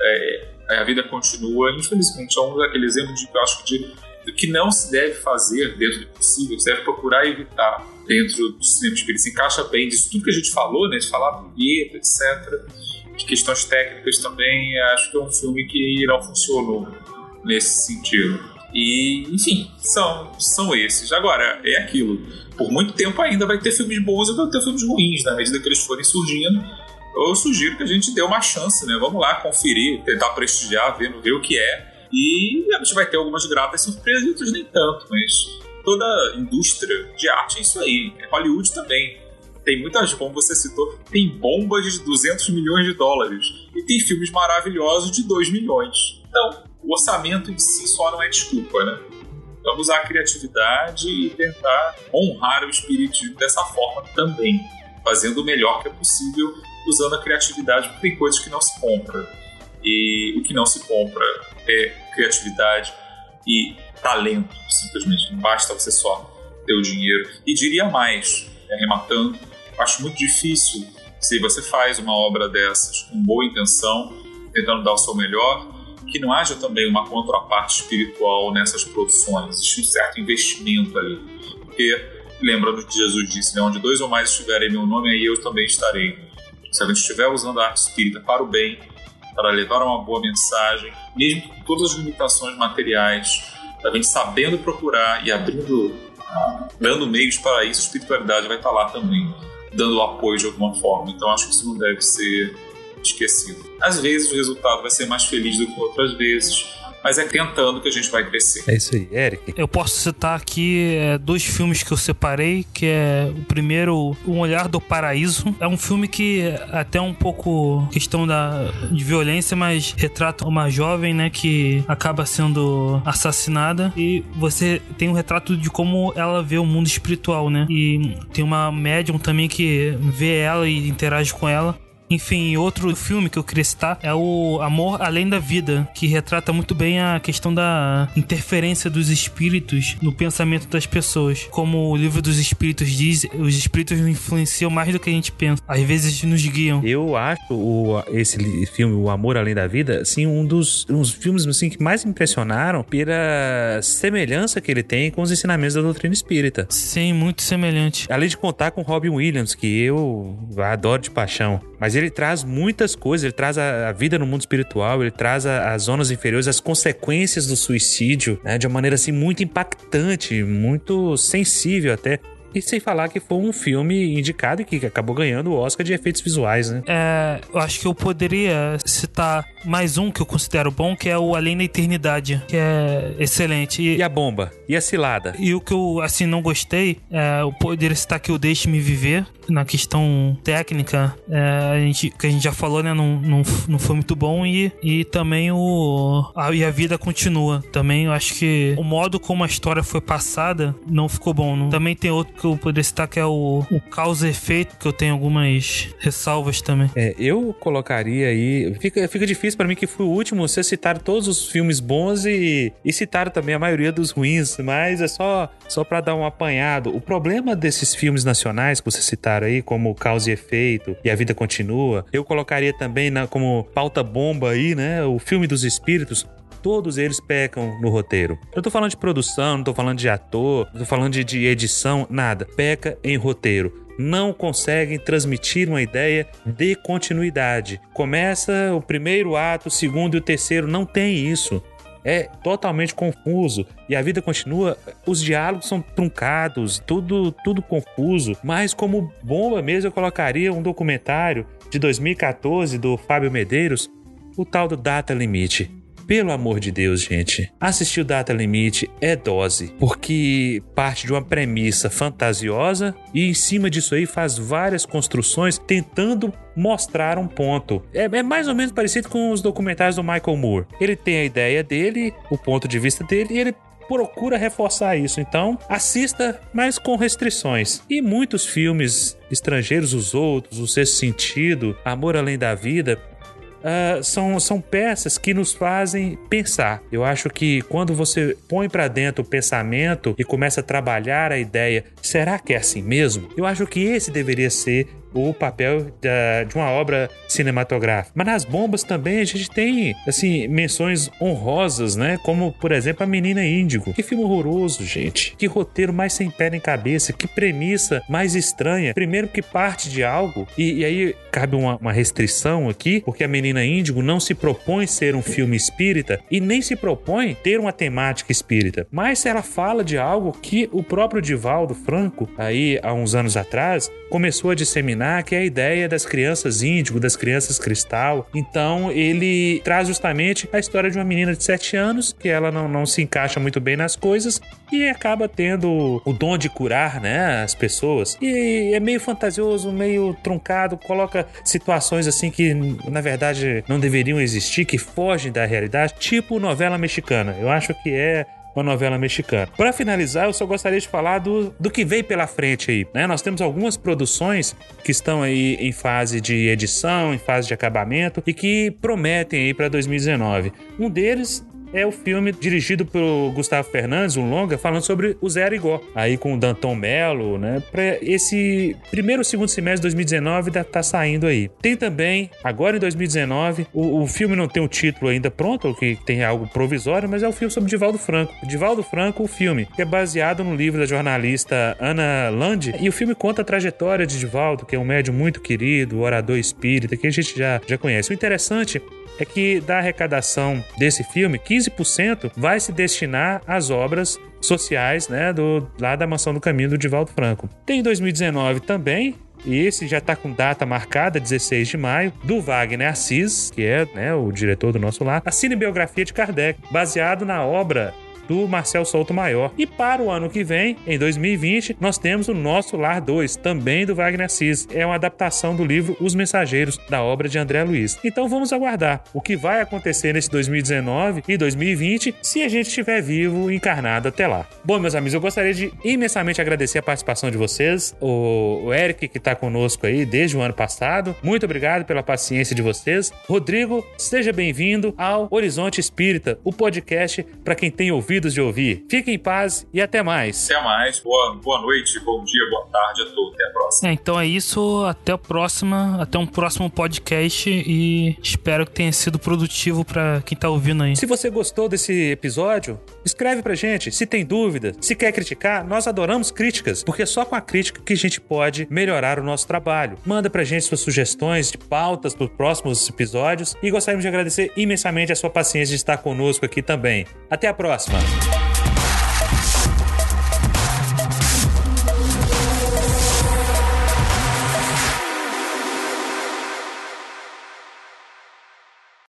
é, a vida continua. Infelizmente, é um daqueles exemplos de que eu acho que de, do que não se deve fazer dentro do possível, se deve procurar evitar dentro do cinema espírita. Se encaixa bem disso tudo que a gente falou, né, de falar bonito, etc. De questões técnicas também, acho que é um filme que não funcionou nesse sentido. E, enfim, são, são esses. Agora, é aquilo. Por muito tempo ainda vai ter filmes bons e vai ter filmes ruins, na medida que eles forem surgindo. Eu sugiro que a gente dê uma chance, né? Vamos lá conferir, tentar prestigiar, ver, ver o que é e a gente vai ter algumas gratas surpresas outras nem tanto, mas toda indústria de arte é isso aí. Hollywood também. Tem muitas, como você citou, tem bombas de 200 milhões de dólares. E tem filmes maravilhosos de 2 milhões. Então, o orçamento em si só não é desculpa, né? Vamos usar a criatividade e tentar honrar o espiritismo dessa forma também, fazendo o melhor que é possível, usando a criatividade, porque tem coisas que não se compra. E o que não se compra é criatividade e talento, simplesmente. Não basta você só ter o dinheiro. E diria mais, arrematando, acho muito difícil se você faz uma obra dessas com boa intenção, tentando dar o seu melhor, que não haja também uma contraparte espiritual nessas produções. Existe um certo investimento ali. Porque, lembrando que Jesus disse, né, onde dois ou mais estiverem em meu nome, aí eu também estarei. Se a gente estiver usando a arte espírita para o bem, para levar uma boa mensagem, mesmo com todas as limitações materiais, a gente sabendo procurar e abrindo, dando meios para isso, a espiritualidade vai estar lá também, dando apoio de alguma forma. Então acho que isso não deve ser esquecido. Às vezes o resultado vai ser mais feliz do que outras vezes, mas é tentando que a gente vai crescer. É isso aí, Eric. Eu posso citar aqui é, dois filmes que eu separei, que é o primeiro, Um Olhar do Paraíso. É um filme que é até um pouco questão da, de violência, mas retrata uma jovem, né, que acaba sendo assassinada e você tem um retrato de como ela vê o mundo espiritual, né? E tem uma médium também que vê ela e interage com ela. Enfim, outro filme que eu queria citar é o Amor Além da Vida, que retrata muito bem a questão da interferência dos espíritos no pensamento das pessoas. Como o livro dos espíritos diz, os espíritos nos influenciam mais do que a gente pensa. Às vezes nos guiam. Eu acho o, esse filme, O Amor Além da Vida, assim, um dos uns filmes assim, que mais impressionaram pela semelhança que ele tem com os ensinamentos da doutrina espírita. Sim, muito semelhante. Além de contar com Robin Williams, que eu adoro de paixão. Mas ele traz muitas coisas, ele traz a, a vida no mundo espiritual, ele traz a, as zonas inferiores, as consequências do suicídio, né, de uma maneira assim muito impactante, muito sensível até. E sem falar que foi um filme indicado e que acabou ganhando o Oscar de efeitos visuais, né? É, eu acho que eu poderia citar mais um que eu considero bom, que é o Além da Eternidade, que é excelente. E, e a bomba? E a cilada? E o que eu, assim, não gostei, é, eu poderia citar que o Deixe-me Viver, na questão técnica, é, a gente, que a gente já falou, né, não, não, não foi muito bom e, e também o a, e a vida continua. Também eu acho que o modo como a história foi passada não ficou bom. Não. Também tem outro que eu poderia citar que é o, o causa e efeito, que eu tenho algumas ressalvas também. É, eu colocaria aí. Fica, fica difícil para mim que foi o último você citar todos os filmes bons e, e citar também a maioria dos ruins, mas é só, só para dar um apanhado. O problema desses filmes nacionais que você citar aí, como Causa e Efeito e A Vida Continua, eu colocaria também na, como pauta bomba aí, né? O filme dos espíritos, todos eles pecam no roteiro. Eu tô falando de produção, não tô falando de ator, não tô falando de, de edição, nada. Peca em roteiro não conseguem transmitir uma ideia de continuidade. Começa o primeiro ato, o segundo e o terceiro, não tem isso é totalmente confuso e a vida continua, os diálogos são truncados, tudo tudo confuso, mas como bomba mesmo eu colocaria um documentário de 2014 do Fábio Medeiros, o tal do Data Limite. Pelo amor de Deus, gente, assistir o Data Limite é dose, porque parte de uma premissa fantasiosa e em cima disso aí faz várias construções tentando mostrar um ponto. É, é, mais ou menos parecido com os documentários do Michael Moore. Ele tem a ideia dele, o ponto de vista dele e ele procura reforçar isso. Então, assista, mas com restrições. E muitos filmes estrangeiros, os outros, O Sexto Sentido, Amor Além da Vida, uh, são, são peças que nos fazem pensar. Eu acho que quando você põe para dentro o pensamento e começa a trabalhar a ideia, será que é assim mesmo? Eu acho que esse deveria ser o papel da, de uma obra cinematográfica. Mas nas bombas também a gente tem, assim, menções honrosas, né? Como, por exemplo, A Menina Índigo. Que filme horroroso, gente. Que roteiro mais sem pé nem cabeça. Que premissa mais estranha. Primeiro que parte de algo, e, e aí cabe uma, uma restrição aqui, porque A Menina Índigo não se propõe ser um filme espírita e nem se propõe ter uma temática espírita. Mas ela fala de algo que o próprio Divaldo Franco, aí há uns anos atrás, começou a disseminar imaginar que é a ideia das crianças índigo, das crianças cristal. Então ele traz justamente a história de uma menina de 7 anos que ela não, não se encaixa muito bem nas coisas e acaba tendo o dom de curar, né, as pessoas. E é meio fantasioso, meio truncado, coloca situações assim que na verdade não deveriam existir, que fogem da realidade, tipo novela mexicana. Eu acho que é uma novela mexicana. Para finalizar, eu só gostaria de falar do, do que vem pela frente aí. Né? Nós temos algumas produções que estão aí em fase de edição, em fase de acabamento e que prometem aí para 2019. Um deles é o filme dirigido pelo Gustavo Fernandes, um longa, falando sobre o Zero Igual. Aí com o Danton Mello, né? Pra esse primeiro ou segundo semestre de 2019 tá saindo aí. Tem também, agora em 2019, o, o filme não tem o título ainda pronto, que tem algo provisório, mas é o filme sobre Divaldo Franco. Divaldo Franco, o filme, que é baseado no livro da jornalista Ana Land. E o filme conta a trajetória de Divaldo, que é um médium muito querido, orador espírita, que a gente já, já conhece. O interessante é que da arrecadação desse filme, 15% vai se destinar às obras sociais, né, do lá da Mansão do Caminho do Divaldo Franco. Tem 2019 também, e esse já está com data marcada, 16 de maio, do Wagner Assis, que é né, o diretor do nosso lar, a cinebiografia de Kardec, baseado na obra do Marcel Souto Maior. E para o ano que vem, em 2020, nós temos o Nosso Lar 2, também do Wagner Assis. É uma adaptação do livro Os Mensageiros, da obra de André Luiz. Então vamos aguardar o que vai acontecer nesse 2019 e 2020, se a gente estiver vivo e encarnado até lá. Bom, meus amigos, eu gostaria de imensamente agradecer a participação de vocês, o Eric, que está conosco aí desde o ano passado. Muito obrigado pela paciência de vocês. Rodrigo, seja bem-vindo ao Horizonte Espírita, o podcast para quem tem ouvido ouvidos de ouvir. Fiquem em paz e até mais. Até mais. Boa, boa noite, bom dia, boa tarde a todos. Até a próxima. É, então é isso. Até a próxima. Até um próximo podcast e espero que tenha sido produtivo para quem tá ouvindo aí. Se você gostou desse episódio, escreve pra gente. Se tem dúvida, se quer criticar, nós adoramos críticas, porque é só com a crítica que a gente pode melhorar o nosso trabalho. Manda pra gente suas sugestões de pautas para os próximos episódios e gostaríamos de agradecer imensamente a sua paciência de estar conosco aqui também. Até a próxima!